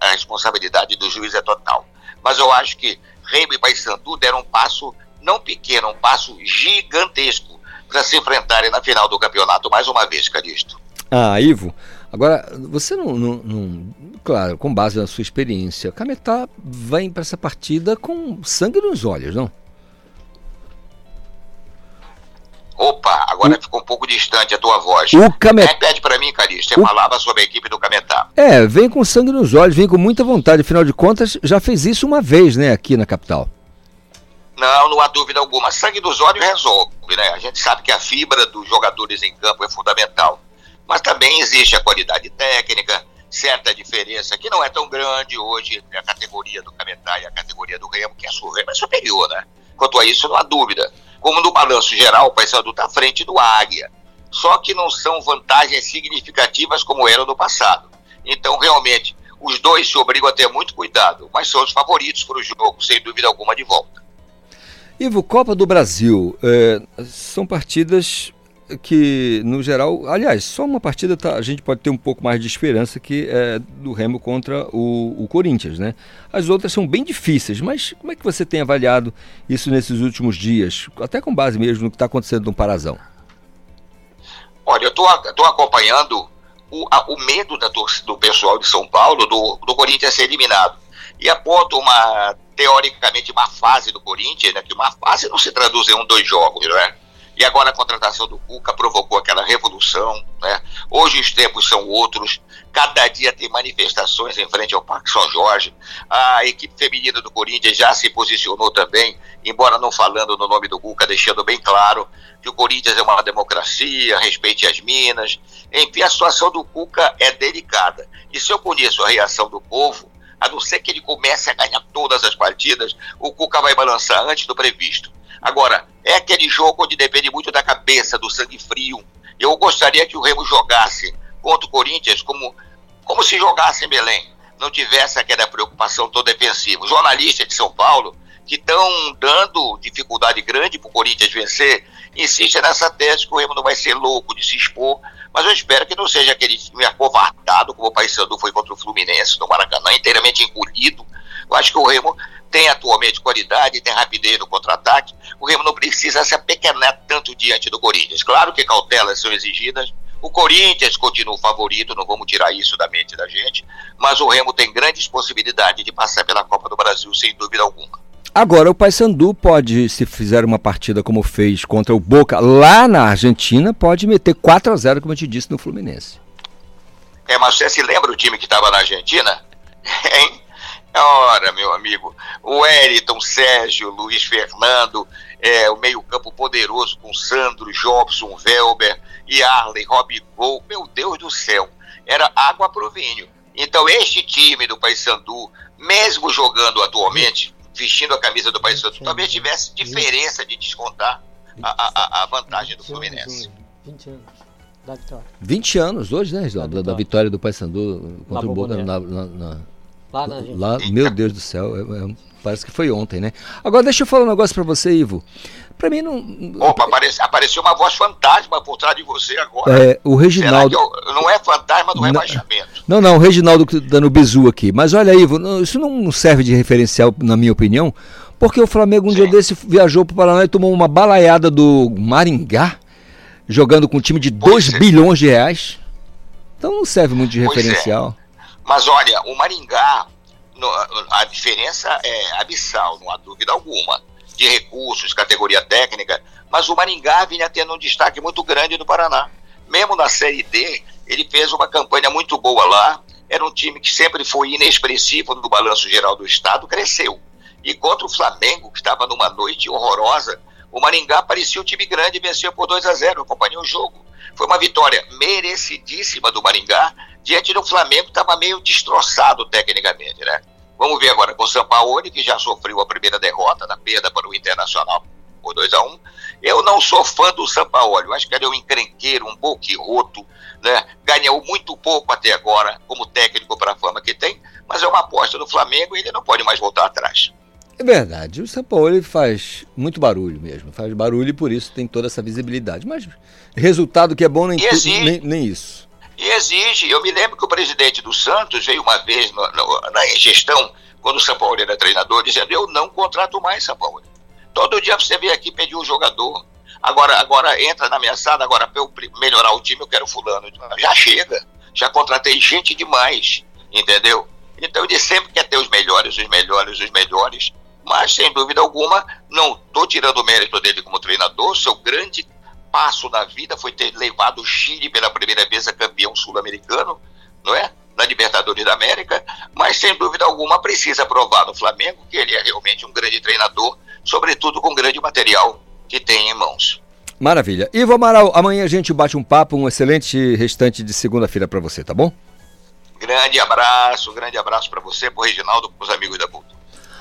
a responsabilidade do juiz é total. Mas eu acho que Remo e Paysandu deram um passo não pequeno, um passo gigantesco para se enfrentarem na final do campeonato mais uma vez, Calixto. Ah, Ivo, agora você não, não, não, Claro, com base na sua experiência, Cametá vai para essa partida com sangue nos olhos, não? Opa, agora o... ficou um pouco distante a tua voz. O Cametá. Repete para mim, Calixto. Você o... falava sobre a equipe do Cametá. É, vem com sangue nos olhos, vem com muita vontade. Afinal de contas, já fez isso uma vez, né, aqui na capital. Não, não há dúvida alguma. Sangue dos olhos resolve, né? A gente sabe que a fibra dos jogadores em campo é fundamental. Mas também existe a qualidade técnica, certa diferença que não é tão grande hoje entre a categoria do Cametá e a categoria do Remo, que a sua Remo é superior, né? Quanto a isso, não há dúvida. Como no balanço geral, o Paysandu está à frente do Águia. Só que não são vantagens significativas como eram no passado. Então, realmente, os dois se obrigam a ter muito cuidado, mas são os favoritos para o jogo, sem dúvida alguma, de volta. Ivo, Copa do Brasil, é, são partidas que, no geral, aliás, só uma partida tá, a gente pode ter um pouco mais de esperança que é do Remo contra o, o, Corinthians, né? As outras são bem difíceis, mas como é que você tem avaliado isso nesses últimos dias, até com base mesmo no que está acontecendo no Parazão? Olha, eu estou acompanhando o, a, o medo da, do pessoal de São Paulo do, do Corinthians ser eliminado. E aponta uma, teoricamente, uma fase do Corinthians, né, que uma fase não se traduz em um, dois jogos, não é? E agora a contratação do Cuca provocou aquela revolução. Né? Hoje os tempos são outros. Cada dia tem manifestações em frente ao Parque São Jorge. A equipe feminina do Corinthians já se posicionou também, embora não falando no nome do Cuca, deixando bem claro que o Corinthians é uma democracia, respeite as minas. Enfim, a situação do Cuca é delicada. E se eu conheço a reação do povo, a não ser que ele comece a ganhar todas as partidas, o Cuca vai balançar antes do previsto. Agora, é aquele jogo onde depende muito da cabeça, do sangue frio. Eu gostaria que o Remo jogasse contra o Corinthians como, como se jogasse em Belém. Não tivesse aquela preocupação tão defensiva. Os jornalistas de São Paulo, que estão dando dificuldade grande para o Corinthians vencer, insistem nessa tese que o Remo não vai ser louco de se expor, mas eu espero que não seja aquele time acovardado, como o Paysandu foi contra o Fluminense no Maracanã, inteiramente engolido. Eu acho que o Remo tem atualmente qualidade, tem rapidez no contra-ataque. O Remo não precisa se apequenar tanto diante do Corinthians. Claro que cautelas são exigidas. O Corinthians continua o favorito, não vamos tirar isso da mente da gente, mas o Remo tem grandes possibilidades de passar pela Copa do Brasil, sem dúvida alguma. Agora, o Paysandu pode, se fizer uma partida como fez contra o Boca lá na Argentina, pode meter 4 a 0 como eu te disse, no Fluminense. É, mas você se lembra o time que estava na Argentina? Hein? [LAUGHS] Ora, meu amigo, o Wellington, Sérgio, Luiz Fernando, é, o meio-campo poderoso com Sandro, Jobson, Velber, Arley, Robigol, meu Deus do céu, era água pro vinho. Então, este time do Paysandu, mesmo jogando atualmente, vestindo a camisa do Paysandu, talvez tivesse diferença de descontar a, a, a vantagem do Fluminense. 20 anos. Da vitória. 20 anos hoje, né, Reginaldo? Da, da, vitória do Paysandu contra o Boca na, na, na Lá Lá, meu Deus do céu, é, é, parece que foi ontem, né? Agora deixa eu falar um negócio para você, Ivo. Para mim não. Opa, apareceu, apareceu uma voz fantasma por trás de você agora. É, o Reginaldo. Eu, não é fantasma do não, rebaixamento. Não, não, o Reginaldo dando bizu aqui. Mas olha, Ivo, não, isso não serve de referencial, na minha opinião, porque o Flamengo um Sim. dia desse viajou para o Paraná e tomou uma balaiada do Maringá, jogando com um time de 2 é. bilhões de reais. Então não serve muito de pois é. referencial. É. Mas olha, o Maringá no- a diferença é abissal, não há dúvida alguma, de recursos, categoria técnica, mas o Maringá vinha tendo um destaque muito grande no Paraná. Mesmo na Série D, ele fez uma campanha muito boa lá, era um time que sempre foi inexpressivo no balanço geral do Estado, cresceu. E contra o Flamengo, que estava numa noite horrorosa, o Maringá parecia um time grande e venceu por 2 a 0 Eu acompanhei o jogo. Foi uma vitória merecidíssima do Maringá, diante do Flamengo, estava meio destroçado tecnicamente, né? Vamos ver agora com o Sampaoli, que já sofreu a primeira derrota, na perda para o Internacional por 2 a 1 Eu não sou fã do Sampaoli, eu acho que ele é um encrenqueiro, um boquiroto, né? Ganhou muito pouco até agora, como técnico para a fama que tem, mas é uma aposta do Flamengo e ele não pode mais voltar atrás. É verdade, o ele faz muito barulho mesmo, faz barulho e por isso tem toda essa visibilidade. Mas resultado que é bom nem, exige- nem, nem isso. E exige, eu me lembro que o presidente do Santos veio uma vez no- no- na gestão, quando o São Paulo era treinador, dizendo, eu não contrato mais São Paulo. Todo dia você vem aqui pedir um jogador. Agora, agora entra na sala, agora para eu melhorar o time eu quero fulano. Já chega, já contratei gente demais, entendeu? Então ele sempre quer ter os melhores, os melhores, os melhores. Mas, sem dúvida alguma, não estou tirando o mérito dele como treinador. Seu grande passo na vida foi ter levado o Chile pela primeira vez a campeão sul-americano, não é? Na Libertadores da América, mas sem dúvida alguma precisa provar no Flamengo que ele é realmente um grande treinador, sobretudo com grande material que tem em mãos. Maravilha. Ivo Amaral, amanhã a gente bate um papo, um excelente restante de segunda-feira para você, tá bom? Grande abraço, grande abraço para você, para o Reginaldo, para os amigos da Cultura.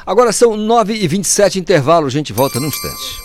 Agora são 9h27 intervalo, a gente volta num instante.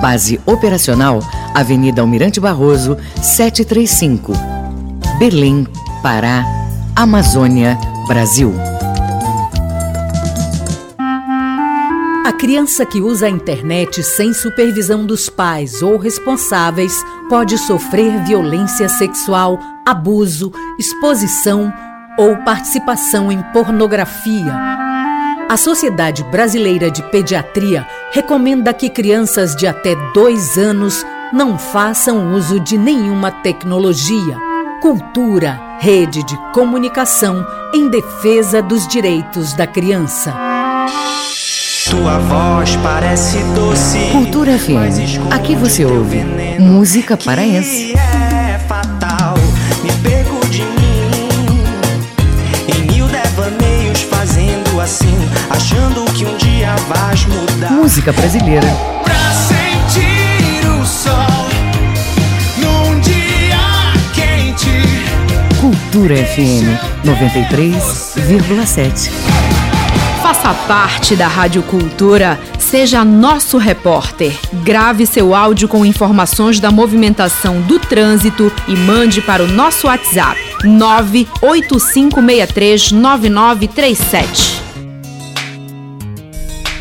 Base operacional, Avenida Almirante Barroso, 735. Belém, Pará, Amazônia, Brasil. A criança que usa a internet sem supervisão dos pais ou responsáveis pode sofrer violência sexual, abuso, exposição ou participação em pornografia. A Sociedade Brasileira de Pediatria recomenda que crianças de até dois anos não façam uso de nenhuma tecnologia. Cultura, rede de comunicação em defesa dos direitos da criança. Tua voz parece doce. Cultura FM. Aqui você ouve música paraense. É fatal, Música brasileira. Pra sentir o sol num dia quente. Cultura FM 93,7. Faça parte da Rádio Cultura, seja nosso repórter. Grave seu áudio com informações da movimentação do trânsito e mande para o nosso WhatsApp 985639937.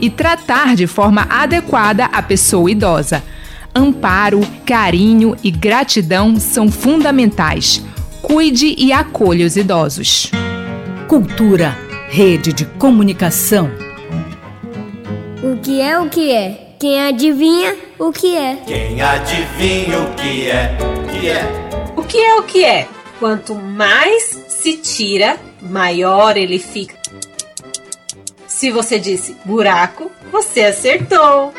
e tratar de forma adequada a pessoa idosa. Amparo, carinho e gratidão são fundamentais. Cuide e acolha os idosos. Cultura, rede de comunicação. O que é o que é? Quem adivinha o que é? Quem adivinha o que é? Que é? O que é o que é? Quanto mais se tira, maior ele fica. Se você disse buraco, você acertou.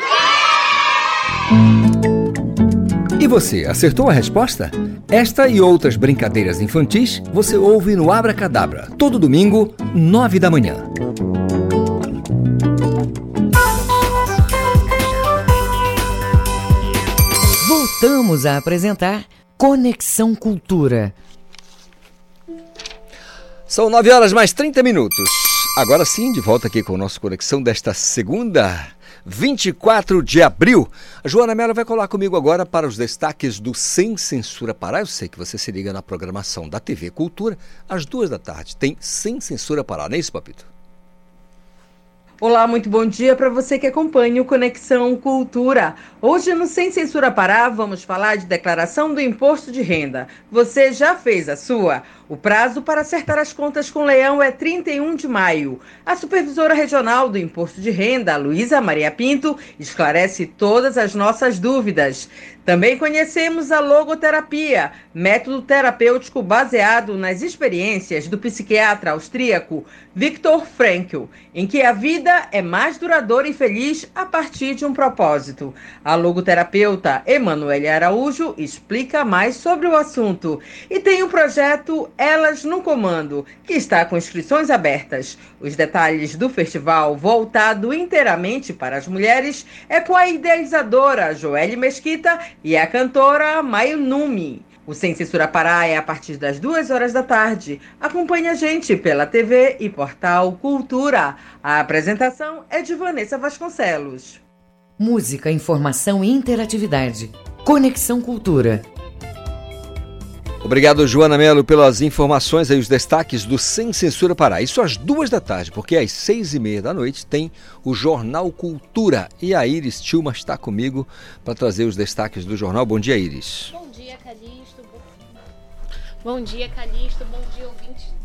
E você, acertou a resposta? Esta e outras brincadeiras infantis você ouve no Abra Cadabra, todo domingo, nove da manhã. Voltamos a apresentar Conexão Cultura. São 9 horas mais 30 minutos. Agora sim, de volta aqui com o nosso Conexão desta segunda, 24 de abril. A Joana Mello vai colar comigo agora para os destaques do Sem Censura Pará. Eu sei que você se liga na programação da TV Cultura. Às duas da tarde tem Sem Censura Pará, não é isso, Papito? Olá, muito bom dia para você que acompanha o Conexão Cultura. Hoje no Sem Censura Pará vamos falar de declaração do imposto de renda. Você já fez a sua? O prazo para acertar as contas com o Leão é 31 de maio. A supervisora regional do Imposto de Renda, Luísa Maria Pinto, esclarece todas as nossas dúvidas. Também conhecemos a logoterapia, método terapêutico baseado nas experiências do psiquiatra austríaco Viktor Frankl, em que a vida é mais duradoura e feliz a partir de um propósito. A logoterapeuta Emanuele Araújo explica mais sobre o assunto. E tem o projeto Elas no Comando, que está com inscrições abertas. Os detalhes do festival, voltado inteiramente para as mulheres, é com a idealizadora Joelle Mesquita e a cantora Maio Numi. O Sem Censura Pará é a partir das duas horas da tarde. Acompanhe a gente pela TV e portal Cultura. A apresentação é de Vanessa Vasconcelos. Música, informação e interatividade. Conexão Cultura. Obrigado, Joana Melo, pelas informações e os destaques do Sem Censura Pará. Isso às duas da tarde, porque às seis e meia da noite tem o Jornal Cultura. E a Iris Tilma está comigo para trazer os destaques do jornal. Bom dia, Iris. Bom dia, Calixto. Bom dia, Calixto. Bom dia, ouvintes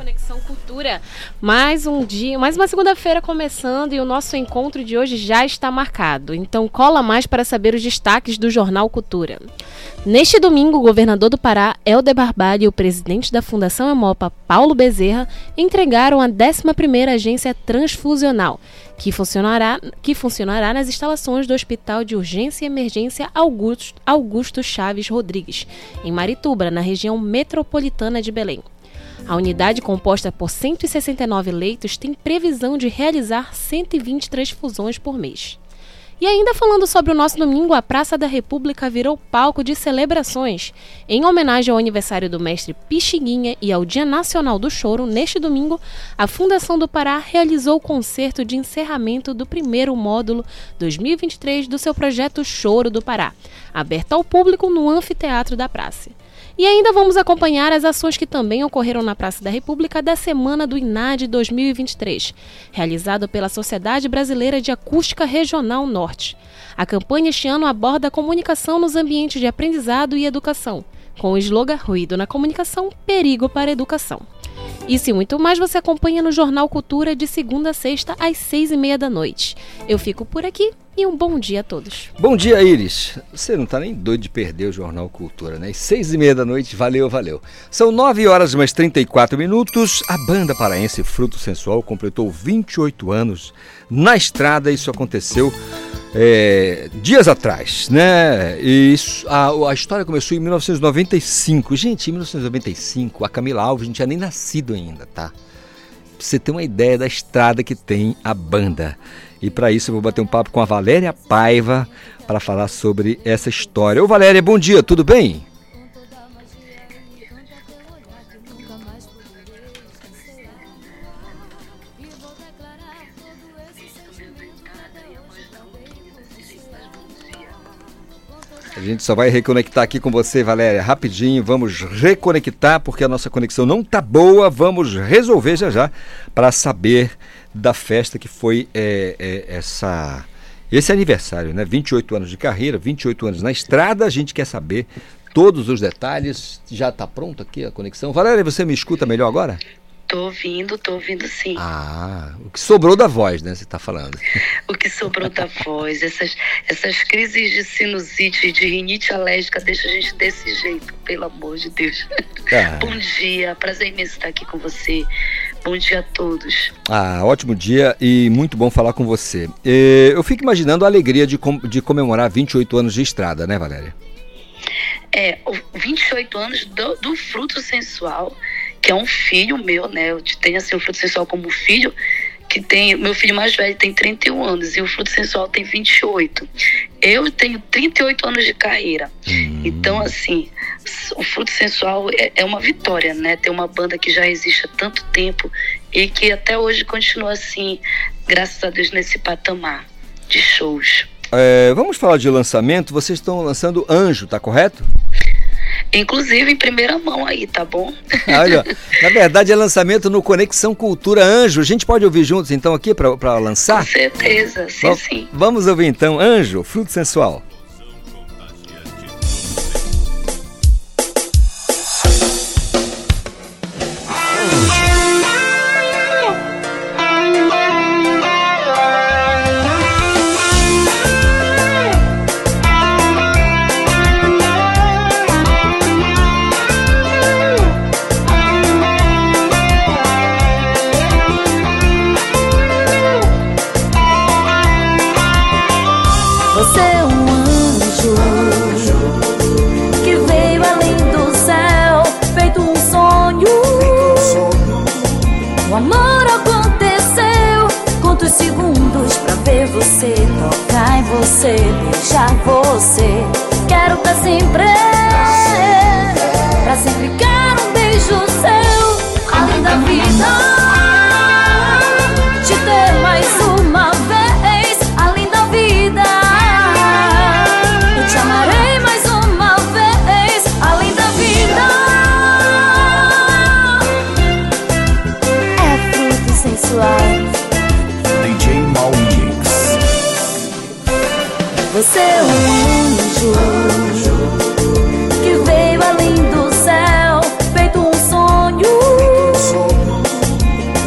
Conexão Cultura. Mais um dia, mais uma segunda-feira começando e o nosso encontro de hoje já está marcado. Então cola mais para saber os destaques do Jornal Cultura. Neste domingo, o governador do Pará, Helder Barbalho, e o presidente da Fundação Hemopa, Paulo Bezerra, entregaram a 11ª agência transfusional, que funcionará, que funcionará nas instalações do Hospital de Urgência e Emergência Augusto, Augusto Chaves Rodrigues, em Marituba, na região metropolitana de Belém. A unidade, composta por 169 leitos, tem previsão de realizar 120 transfusões por mês. E ainda falando sobre o nosso domingo, a Praça da República virou palco de celebrações. Em homenagem ao aniversário do mestre Pixinguinha e ao Dia Nacional do Choro, neste domingo, a Fundação do Pará realizou o concerto de encerramento do primeiro módulo 2023 do seu projeto Choro do Pará, aberto ao público no anfiteatro da praça. E ainda vamos acompanhar as ações que também ocorreram na Praça da República da Semana do INAD 2023, realizado pela Sociedade Brasileira de Acústica Regional Norte. A campanha este ano aborda a comunicação nos ambientes de aprendizado e educação, com o slogan Ruído na Comunicação, Perigo para a Educação. Isso e muito mais você acompanha no Jornal Cultura de segunda a sexta, às seis e meia da noite. Eu fico por aqui e um bom dia a todos. Bom dia, Iris. Você não está nem doido de perder o Jornal Cultura, né? Seis e meia da noite, valeu, valeu. São nove horas mais 34 minutos. A banda paraense Fruto Sensual completou 28 anos na estrada. Isso aconteceu é, dias atrás, né? E isso, a, a, história começou em 1995. Gente, em 1995, a Camila Alves não tinha nem nascido ainda, tá? Pra você ter uma ideia da estrada que tem a banda. E para isso eu vou bater um papo com a Valéria Paiva para falar sobre essa história. Ô Valéria, bom dia, tudo bem? A gente só vai reconectar aqui com você, Valéria, rapidinho. Vamos reconectar porque a nossa conexão não tá boa. Vamos resolver já já para saber da festa que foi é, é, essa esse aniversário, né? 28 anos de carreira, 28 anos na estrada. A gente quer saber todos os detalhes. Já está pronto aqui a conexão. Valéria, você me escuta melhor agora? Tô ouvindo, tô ouvindo sim. Ah, o que sobrou da voz, né? Você está falando. [LAUGHS] O que sobrou da voz, essas, essas crises de sinusite, de rinite alérgica, deixa a gente desse jeito, pelo amor de Deus. Ah. [LAUGHS] Bom dia, prazer imenso estar aqui com você. Bom dia a todos. Ah, ótimo dia e muito bom falar com você. Eu fico imaginando a alegria de, com- de comemorar 28 anos de estrada, né, Valéria? É, o 28 anos do, do fruto sensual, que é um filho meu, né? Eu tenho assim o fruto sensual como filho, que tem. Meu filho mais velho tem 31 anos e o Fruto Sensual tem 28. Eu tenho 38 anos de carreira. Então, assim, o Fruto Sensual é, é uma vitória, né? Ter uma banda que já existe há tanto tempo e que até hoje continua assim, graças a Deus, nesse patamar de shows. É, vamos falar de lançamento. Vocês estão lançando Anjo, tá correto? Inclusive em primeira mão aí, tá bom? Olha, na verdade é lançamento no Conexão Cultura Anjo. A gente pode ouvir juntos então aqui para lançar? Com certeza, sim, sim. Vamos ouvir então Anjo, Fruto Sensual.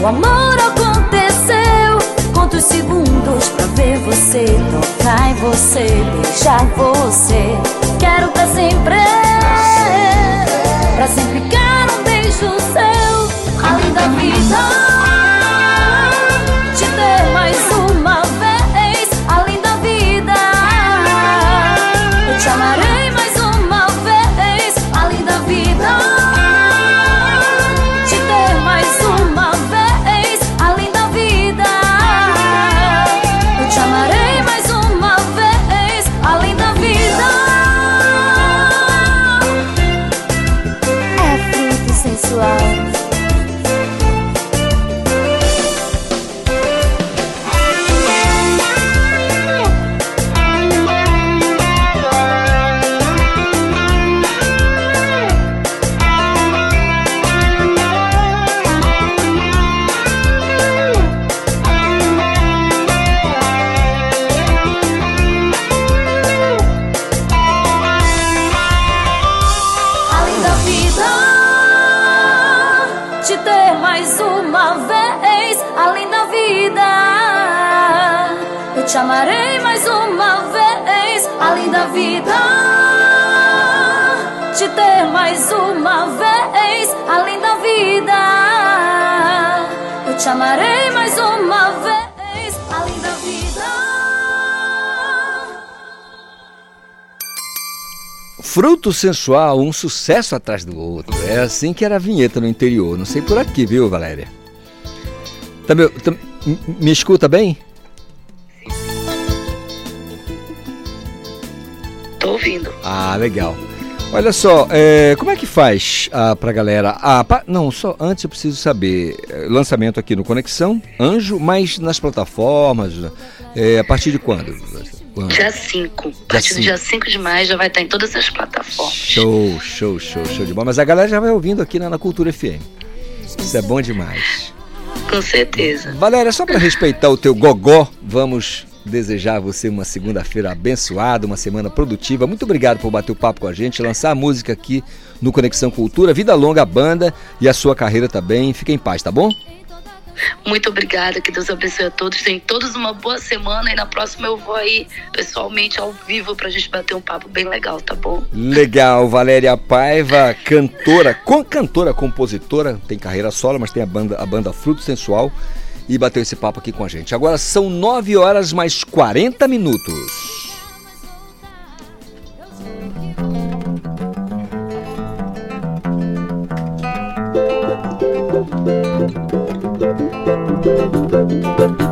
O amor aconteceu. Quantos segundos pra ver você tocar em você, beijar você? Quero pra sempre, pra sempre quero um beijo seu, além da vida. Fruto Sensual, um sucesso atrás do outro. É assim que era a vinheta no interior. Não sei por aqui, viu, Valéria? Tá me, tá- me escuta bem? Tô ouvindo. Ah, legal. Olha só, é, como é que faz ah, pra galera? Ah, não, só antes eu preciso saber. é, lançamento aqui no Conexão, Anjo, mas nas plataformas. é, a partir de quando? Quando? Dia 5. A partir do dia 5 de maio já vai estar em todas as plataformas. Show, show, show, show de bola. Mas a galera já vai ouvindo aqui na, na Cultura FM. Isso é bom demais. Com certeza. Valéria, só para respeitar o teu gogó, vamos desejar a você uma segunda-feira abençoada, uma semana produtiva. Muito obrigado por bater o papo com a gente, lançar a música aqui no Conexão Cultura. Vida longa a banda e a sua carreira também. Fique em paz, tá bom? Muito obrigada, que Deus abençoe a todos. Tenham todos uma boa semana e na próxima eu vou aí pessoalmente ao vivo pra gente bater um papo bem legal, tá bom? Legal, Valéria Paiva, cantora, com, cantora, compositora, tem carreira solo, mas tem a banda, a banda Fruto Sensual e bateu esse papo aqui com a gente. Agora são 9 horas mais 40 minutos. Música Que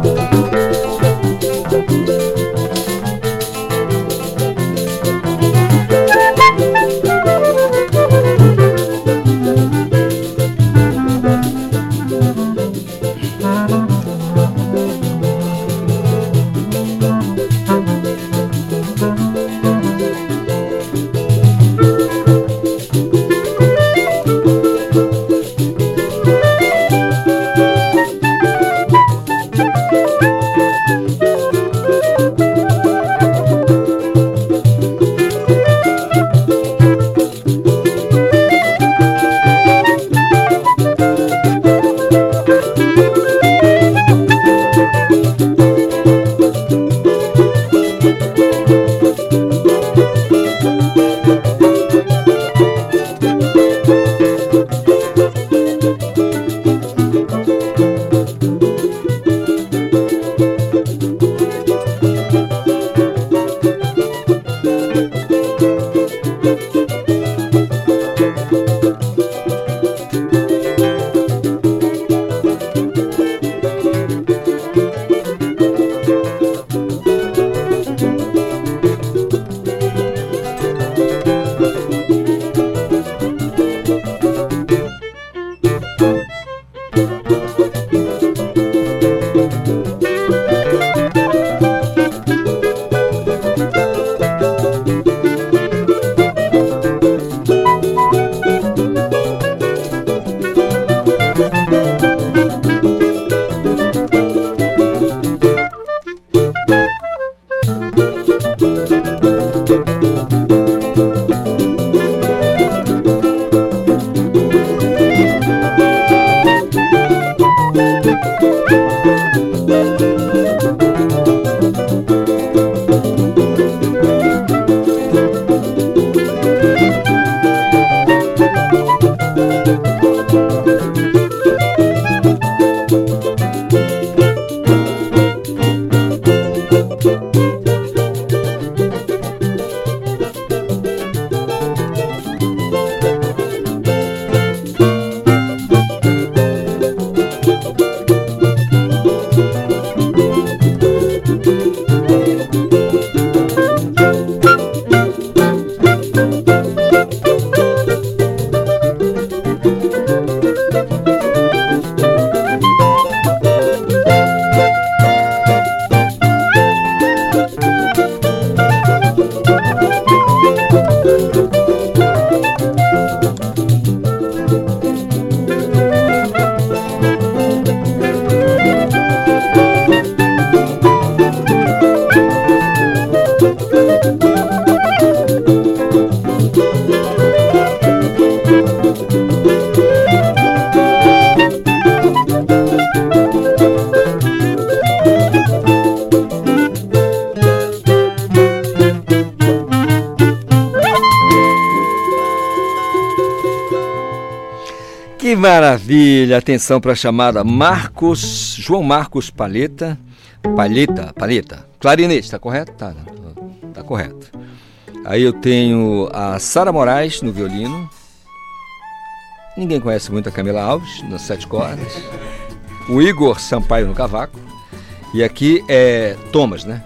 maravilha! Atenção para a chamada Marcos, João Marcos Palheta. Palheta, Palheta. Clarinete, tá correto? Tá, tá correto. Aí eu tenho a Sara Moraes no violino. Ninguém conhece muito a Camila Alves, nas sete cordas. O Igor Sampaio no cavaco. E aqui é Thomas, né?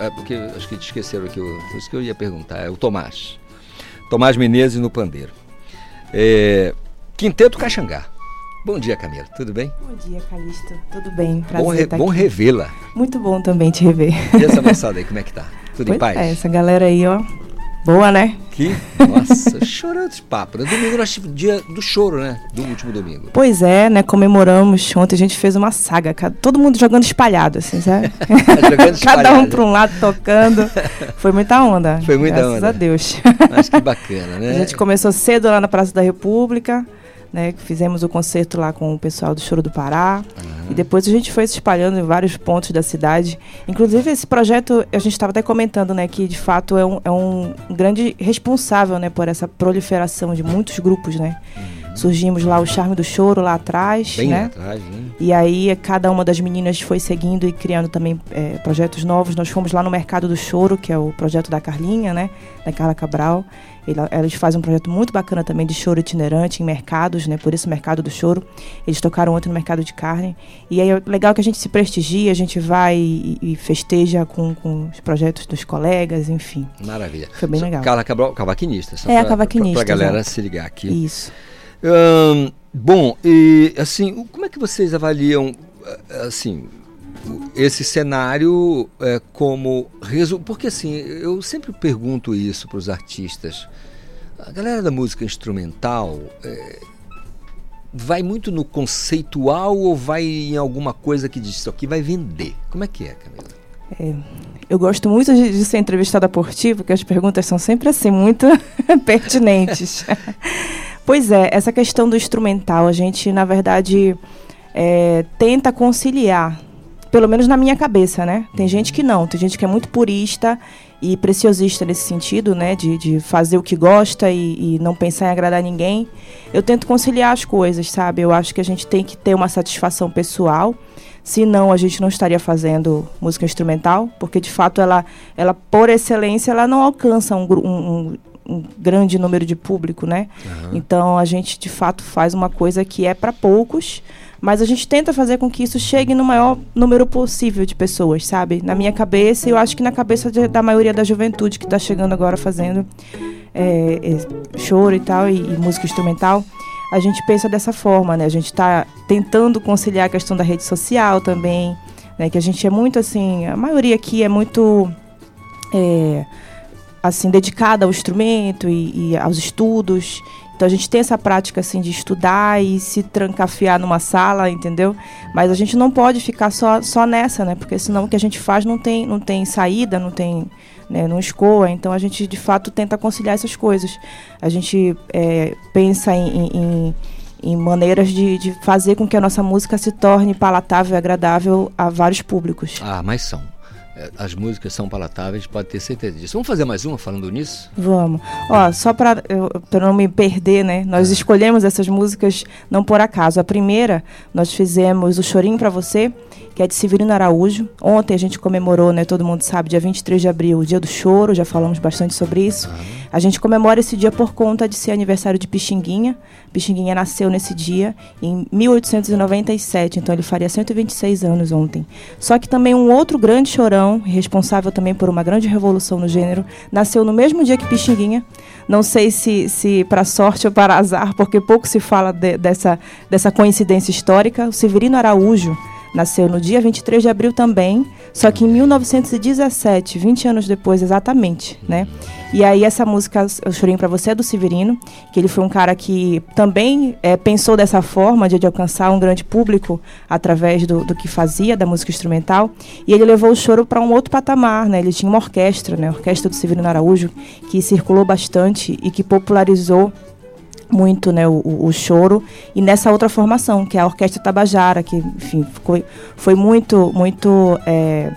É porque acho que esqueceram aqui, o- isso que eu ia perguntar. É o Tomás. Tomás Menezes no pandeiro. É, Quinteto Caxangá. Bom dia, Camila. Tudo bem? Bom dia, Calixto. Tudo bem? Prazer Bom, re- estar bom revê-la. Muito bom também te rever. E essa [LAUGHS] moçada aí, como é que tá? Tudo em Pois paz? É, essa galera aí, ó. Boa, né? Que? Nossa, [LAUGHS] chorando esse papo. né? Domingo nós tivemos dia do choro, né? Do último domingo. Pois é, né? Comemoramos. Ontem a gente fez uma saga. Todo mundo jogando espalhado, assim, sabe? [LAUGHS] Jogando Cada um espalhado. para um lado tocando. Foi muita onda. Foi muita graças onda. a Deus. Mas que bacana, né? A gente começou cedo lá na Praça da República, né? Fizemos o concerto lá com o pessoal do Choro do Pará. E depois a gente foi se espalhando em vários pontos da cidade. Inclusive, esse projeto, a gente estava até comentando, né? Que de fato é um, é um grande responsável, né? Por essa proliferação de muitos grupos, né? Surgimos lá o Charme do Choro lá atrás, Bem lá né? atrás, né? E aí cada uma das meninas foi seguindo e criando também é, projetos novos. Nós fomos lá no Mercado do Choro, que é o projeto da Carlinha, né? Da Carla Cabral. Elas fazem um projeto muito bacana também de choro itinerante em mercados, né? Por isso Mercado do Choro. Eles tocaram ontem no Mercado de Carne. E aí é legal que a gente se prestigia, a gente vai e, e festeja com, com os projetos dos colegas, enfim. Maravilha. Foi bem legal. Carla Cabral, cavaquinista. É, a pra- cavaquinista, Pra, pra galera se ligar aqui. Isso. Ahn, bom, e assim, como é que vocês avaliam, eh, assim, esse cenário eh, como resultado? Porque assim, eu sempre pergunto isso para os artistas. A galera da música instrumental eh, vai muito no conceitual ou vai em alguma coisa que diz isso aqui vai vender? Como é que é, Camila? É, eu gosto muito de, de ser entrevistada por ti, porque as perguntas são sempre assim, muito [LAUGHS] pertinentes. [LAUGHS] pois é, essa questão do instrumental, a gente, na verdade, é, tenta conciliar, pelo menos na minha cabeça, né? Tem gente que não, tem gente que é muito purista e preciosista nesse sentido, né? De, de fazer o que gosta e, e não pensar em agradar ninguém. Eu tento conciliar as coisas, sabe? Eu acho que a gente tem que ter uma satisfação pessoal. Senão a gente não estaria fazendo música instrumental, porque de fato ela, ela por excelência, ela não alcança um, um- um- grande número de público, né? Então a gente de fato faz uma coisa que é para poucos, mas a gente tenta fazer com que isso chegue no maior número possível de pessoas, sabe? Na minha cabeça, e eu acho que na cabeça de- da maioria da juventude que está chegando agora fazendo é, é, choro e tal, e, e música instrumental, a gente pensa dessa forma, né? A gente está tentando conciliar a questão da rede social também, né? Que a gente é muito assim, a maioria aqui é muito é, assim dedicada ao instrumento e, e aos estudos. Então a gente tem essa prática assim de estudar e se trancafiar numa sala, entendeu? Mas a gente não pode ficar só, só nessa, né? Porque senão o que a gente faz não tem, não tem saída, não tem, né, não escoa. Então a gente de fato tenta conciliar essas coisas. A gente é, pensa em, em- em, maneiras de, de fazer com que a nossa música se torne palatável e agradável a vários públicos. Ah, mas são. Eh, As músicas são palatáveis, pode ter certeza disso. Vamos fazer mais uma falando nisso? Vamos. Ó, só para não me perder, né? Nós escolhemos essas músicas não por acaso. A primeira, nós fizemos o Chorinho para Você, que é de Severino Araújo. Ontem a gente comemorou, né? Todo mundo sabe, dia 23 de abril, o Dia do Choro, já falamos bastante sobre isso. A gente comemora esse dia por conta de ser aniversário de Pixinguinha. Pixinguinha nasceu nesse dia, em 1897, então ele faria 126 anos ontem. Só que também um outro grande chorão, responsável também por uma grande revolução no gênero, nasceu no mesmo dia que Pixinguinha. Não sei se, se para sorte ou para azar, porque pouco se fala de- dessa, dessa coincidência histórica. O Severino Araújo nasceu no dia 23 de abril também, só que em 1917, 20 anos depois exatamente, né? E aí essa música, Eu Chorinho Pra Você, é do Severino, que ele foi um cara que também eh, pensou dessa forma de, de alcançar um grande público através do, do que fazia, da música instrumental. E ele levou o choro para um outro patamar, né? Ele tinha uma orquestra, né? A orquestra do Severino Araújo, que circulou bastante e que popularizou muito né, o, o- choro. E nessa outra formação que é a orquestra Tabajara que enfim ficou, foi muito muito é,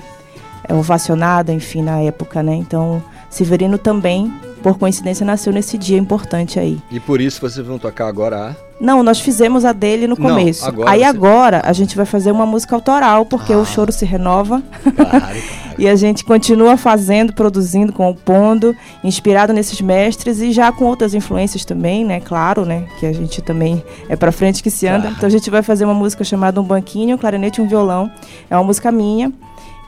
ovacionada enfim na época né. Então Severino também por coincidência nasceu nesse dia importante aí E por isso vocês vão tocar agora a. não nós fizemos a dele no Não, começo agora aí você- agora a gente vai fazer uma música autoral porque o choro se renova [LAUGHS] e a gente continua fazendo, produzindo, compondo, inspirado nesses mestres e já com outras influências também, né? Claro, né? Que a gente também é pra frente que se anda. Então a gente vai fazer uma música chamada Um Banquinho, um Clarinete e um Violão. É uma música minha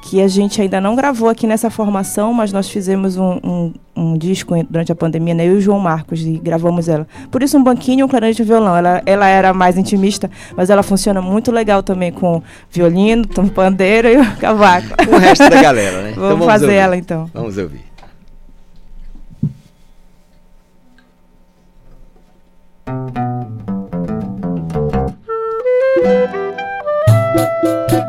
que a gente ainda não gravou aqui nessa formação, mas nós fizemos um, um, um disco durante a pandemia, né? Eu e o João Marcos, e gravamos ela. Por isso, um banquinho, um clarinete e um violão. Ela, ela era mais intimista, mas ela funciona muito legal também com violino, [LAUGHS] tom- pandeiro e o cavaco. Com o resto da galera, né? [LAUGHS] Vamos fazer ouvir. ela, então. Vamos ouvir. Música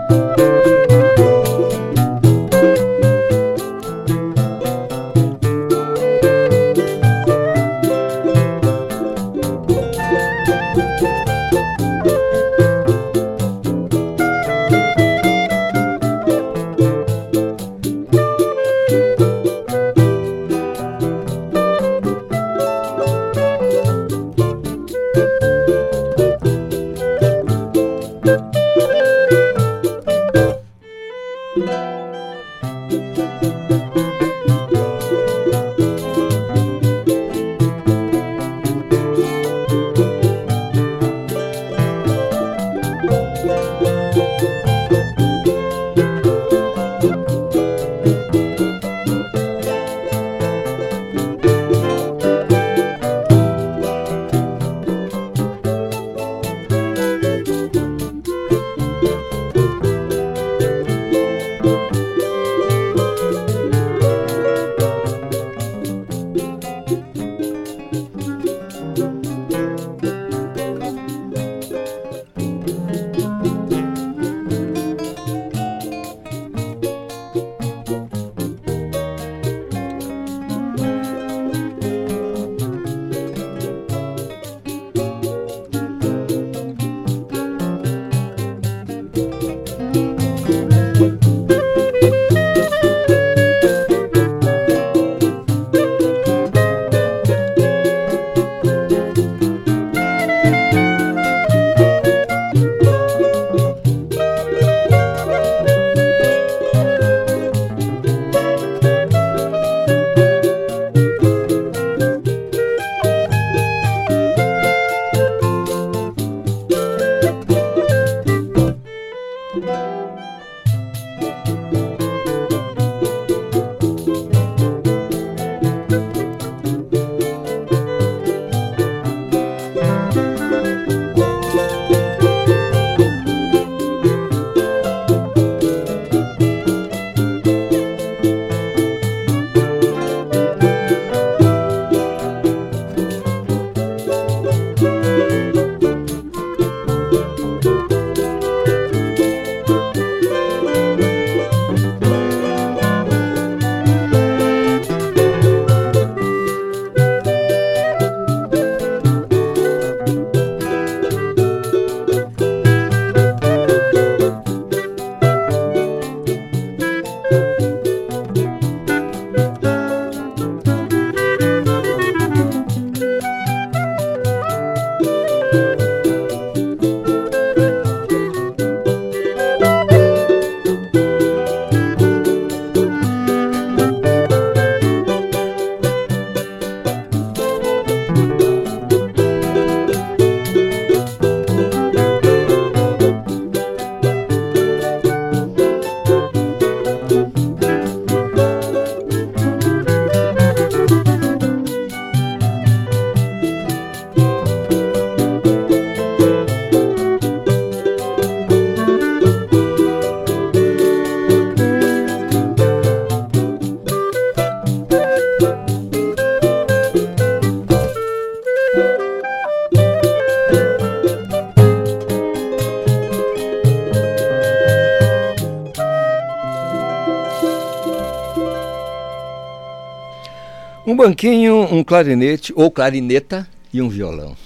banquinho, um clarinete ou clarineta e um violão.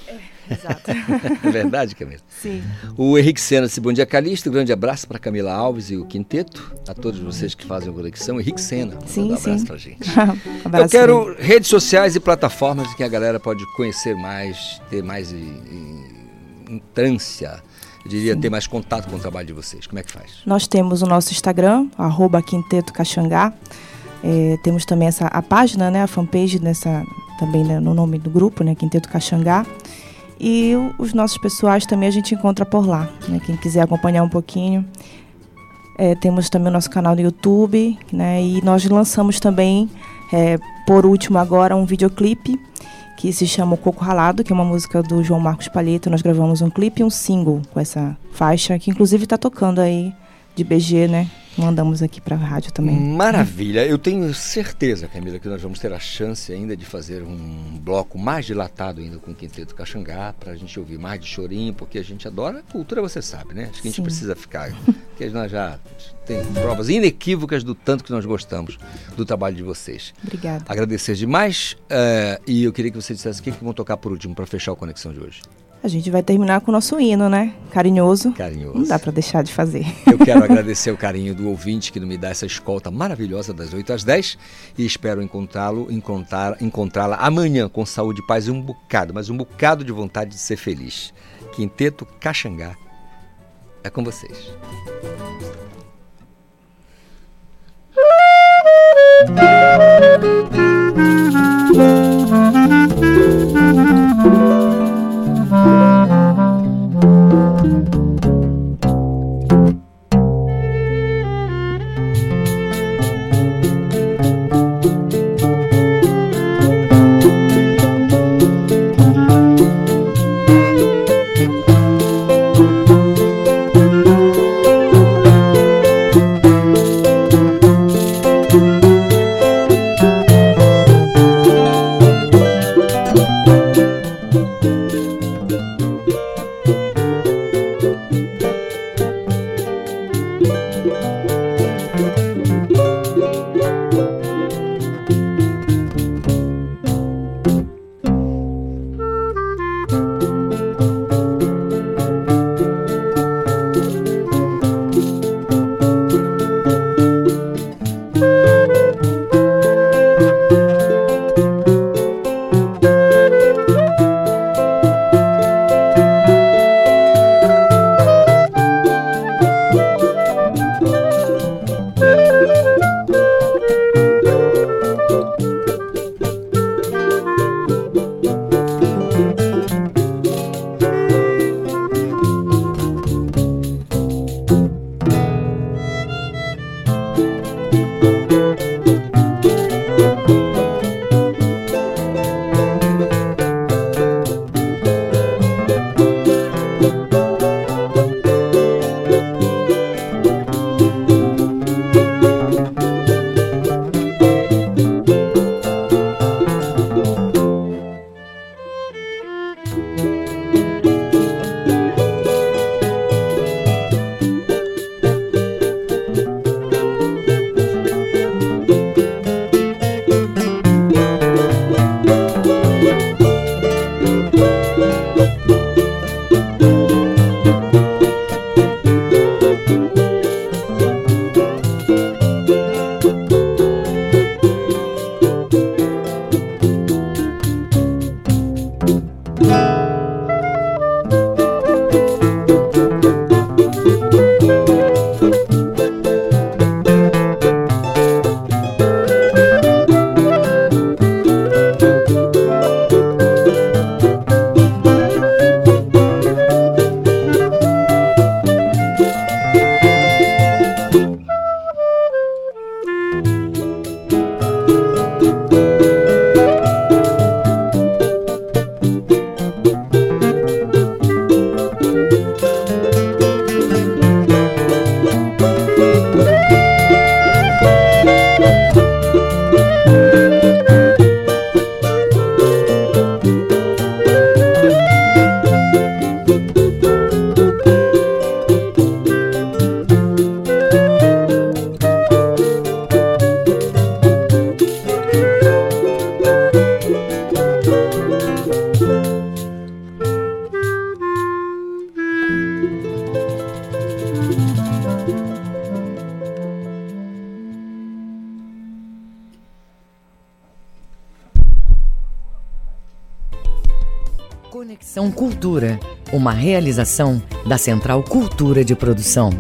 Exato. [LAUGHS] É verdade, Camila? Sim. O Henrique Sena, disse bom dia, Calixto. Grande abraço para Camila Alves e o Quinteto. A todos vocês que fazem a conexão. Henrique Sena, Sim, um abraço sim. pra gente. [LAUGHS] Abraço Eu quero redes sociais e plataformas em que a galera pode conhecer mais, ter mais entrância, eu diria, ter mais contato com o trabalho de vocês. Como é que faz? Nós temos o nosso Instagram, arroba Quinteto Caxangá. É, temos também essa, a página, né, a fanpage nessa, também né, no nome do grupo, né, Quinteto Caxangá. E os nossos pessoais também a gente encontra por lá. Né, quem quiser acompanhar um pouquinho. É, temos também o nosso canal no YouTube, né, e nós lançamos também, é, por último agora, um videoclipe que se chama O Coco Ralado, que é uma música do João Marcos Palheta. Nós gravamos um clipe e um single com essa faixa, que inclusive está tocando aí de BG, né? Mandamos aqui para a rádio também. Maravilha. Eu tenho certeza, Camila, que nós vamos ter a chance ainda de fazer um bloco mais dilatado ainda com o Quinteto Caxangá, para a gente ouvir mais de chorinho, porque a gente adora cultura, você sabe, né? Acho que a gente Sim. precisa ficar, porque nós já tem provas inequívocas do tanto que nós gostamos do trabalho de vocês. Obrigada. Agradecer demais eh, e eu queria que você dissesse o que, que vão tocar por último para fechar a conexão de hoje. A gente vai terminar com o nosso hino, né? Carinhoso. Carinhoso. Não dá para deixar de fazer. Eu quero [LAUGHS] agradecer o carinho do ouvinte que me dá essa escolta maravilhosa das 8 às 10 e espero encontrá-lo, encontrar, encontrá-la amanhã com saúde, paz e um bocado, mas um bocado de vontade de ser feliz. Quinteto Caxangá. É com vocês. Música [LAUGHS] realização da Central Cultura de Produção.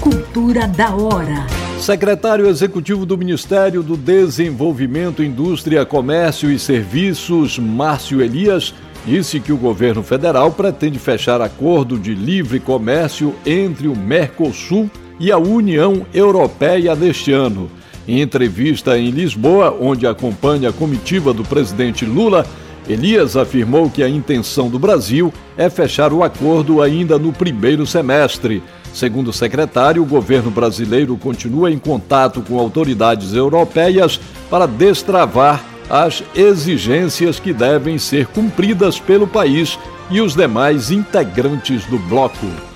Cultura da hora. Secretário Executivo do Ministério do Desenvolvimento, Indústria, Comércio e Serviços, Márcio Elias, disse que o governo federal pretende fechar acordo de livre comércio entre o Mercosul e a União Europeia neste ano. Em entrevista em Lisboa, onde acompanha a comitiva do presidente Lula, Elias afirmou que a intenção do Brasil é fechar o acordo ainda no primeiro semestre. Segundo o secretário, o governo brasileiro continua em contato com autoridades europeias para destravar as exigências que devem ser cumpridas pelo país e os demais integrantes do bloco.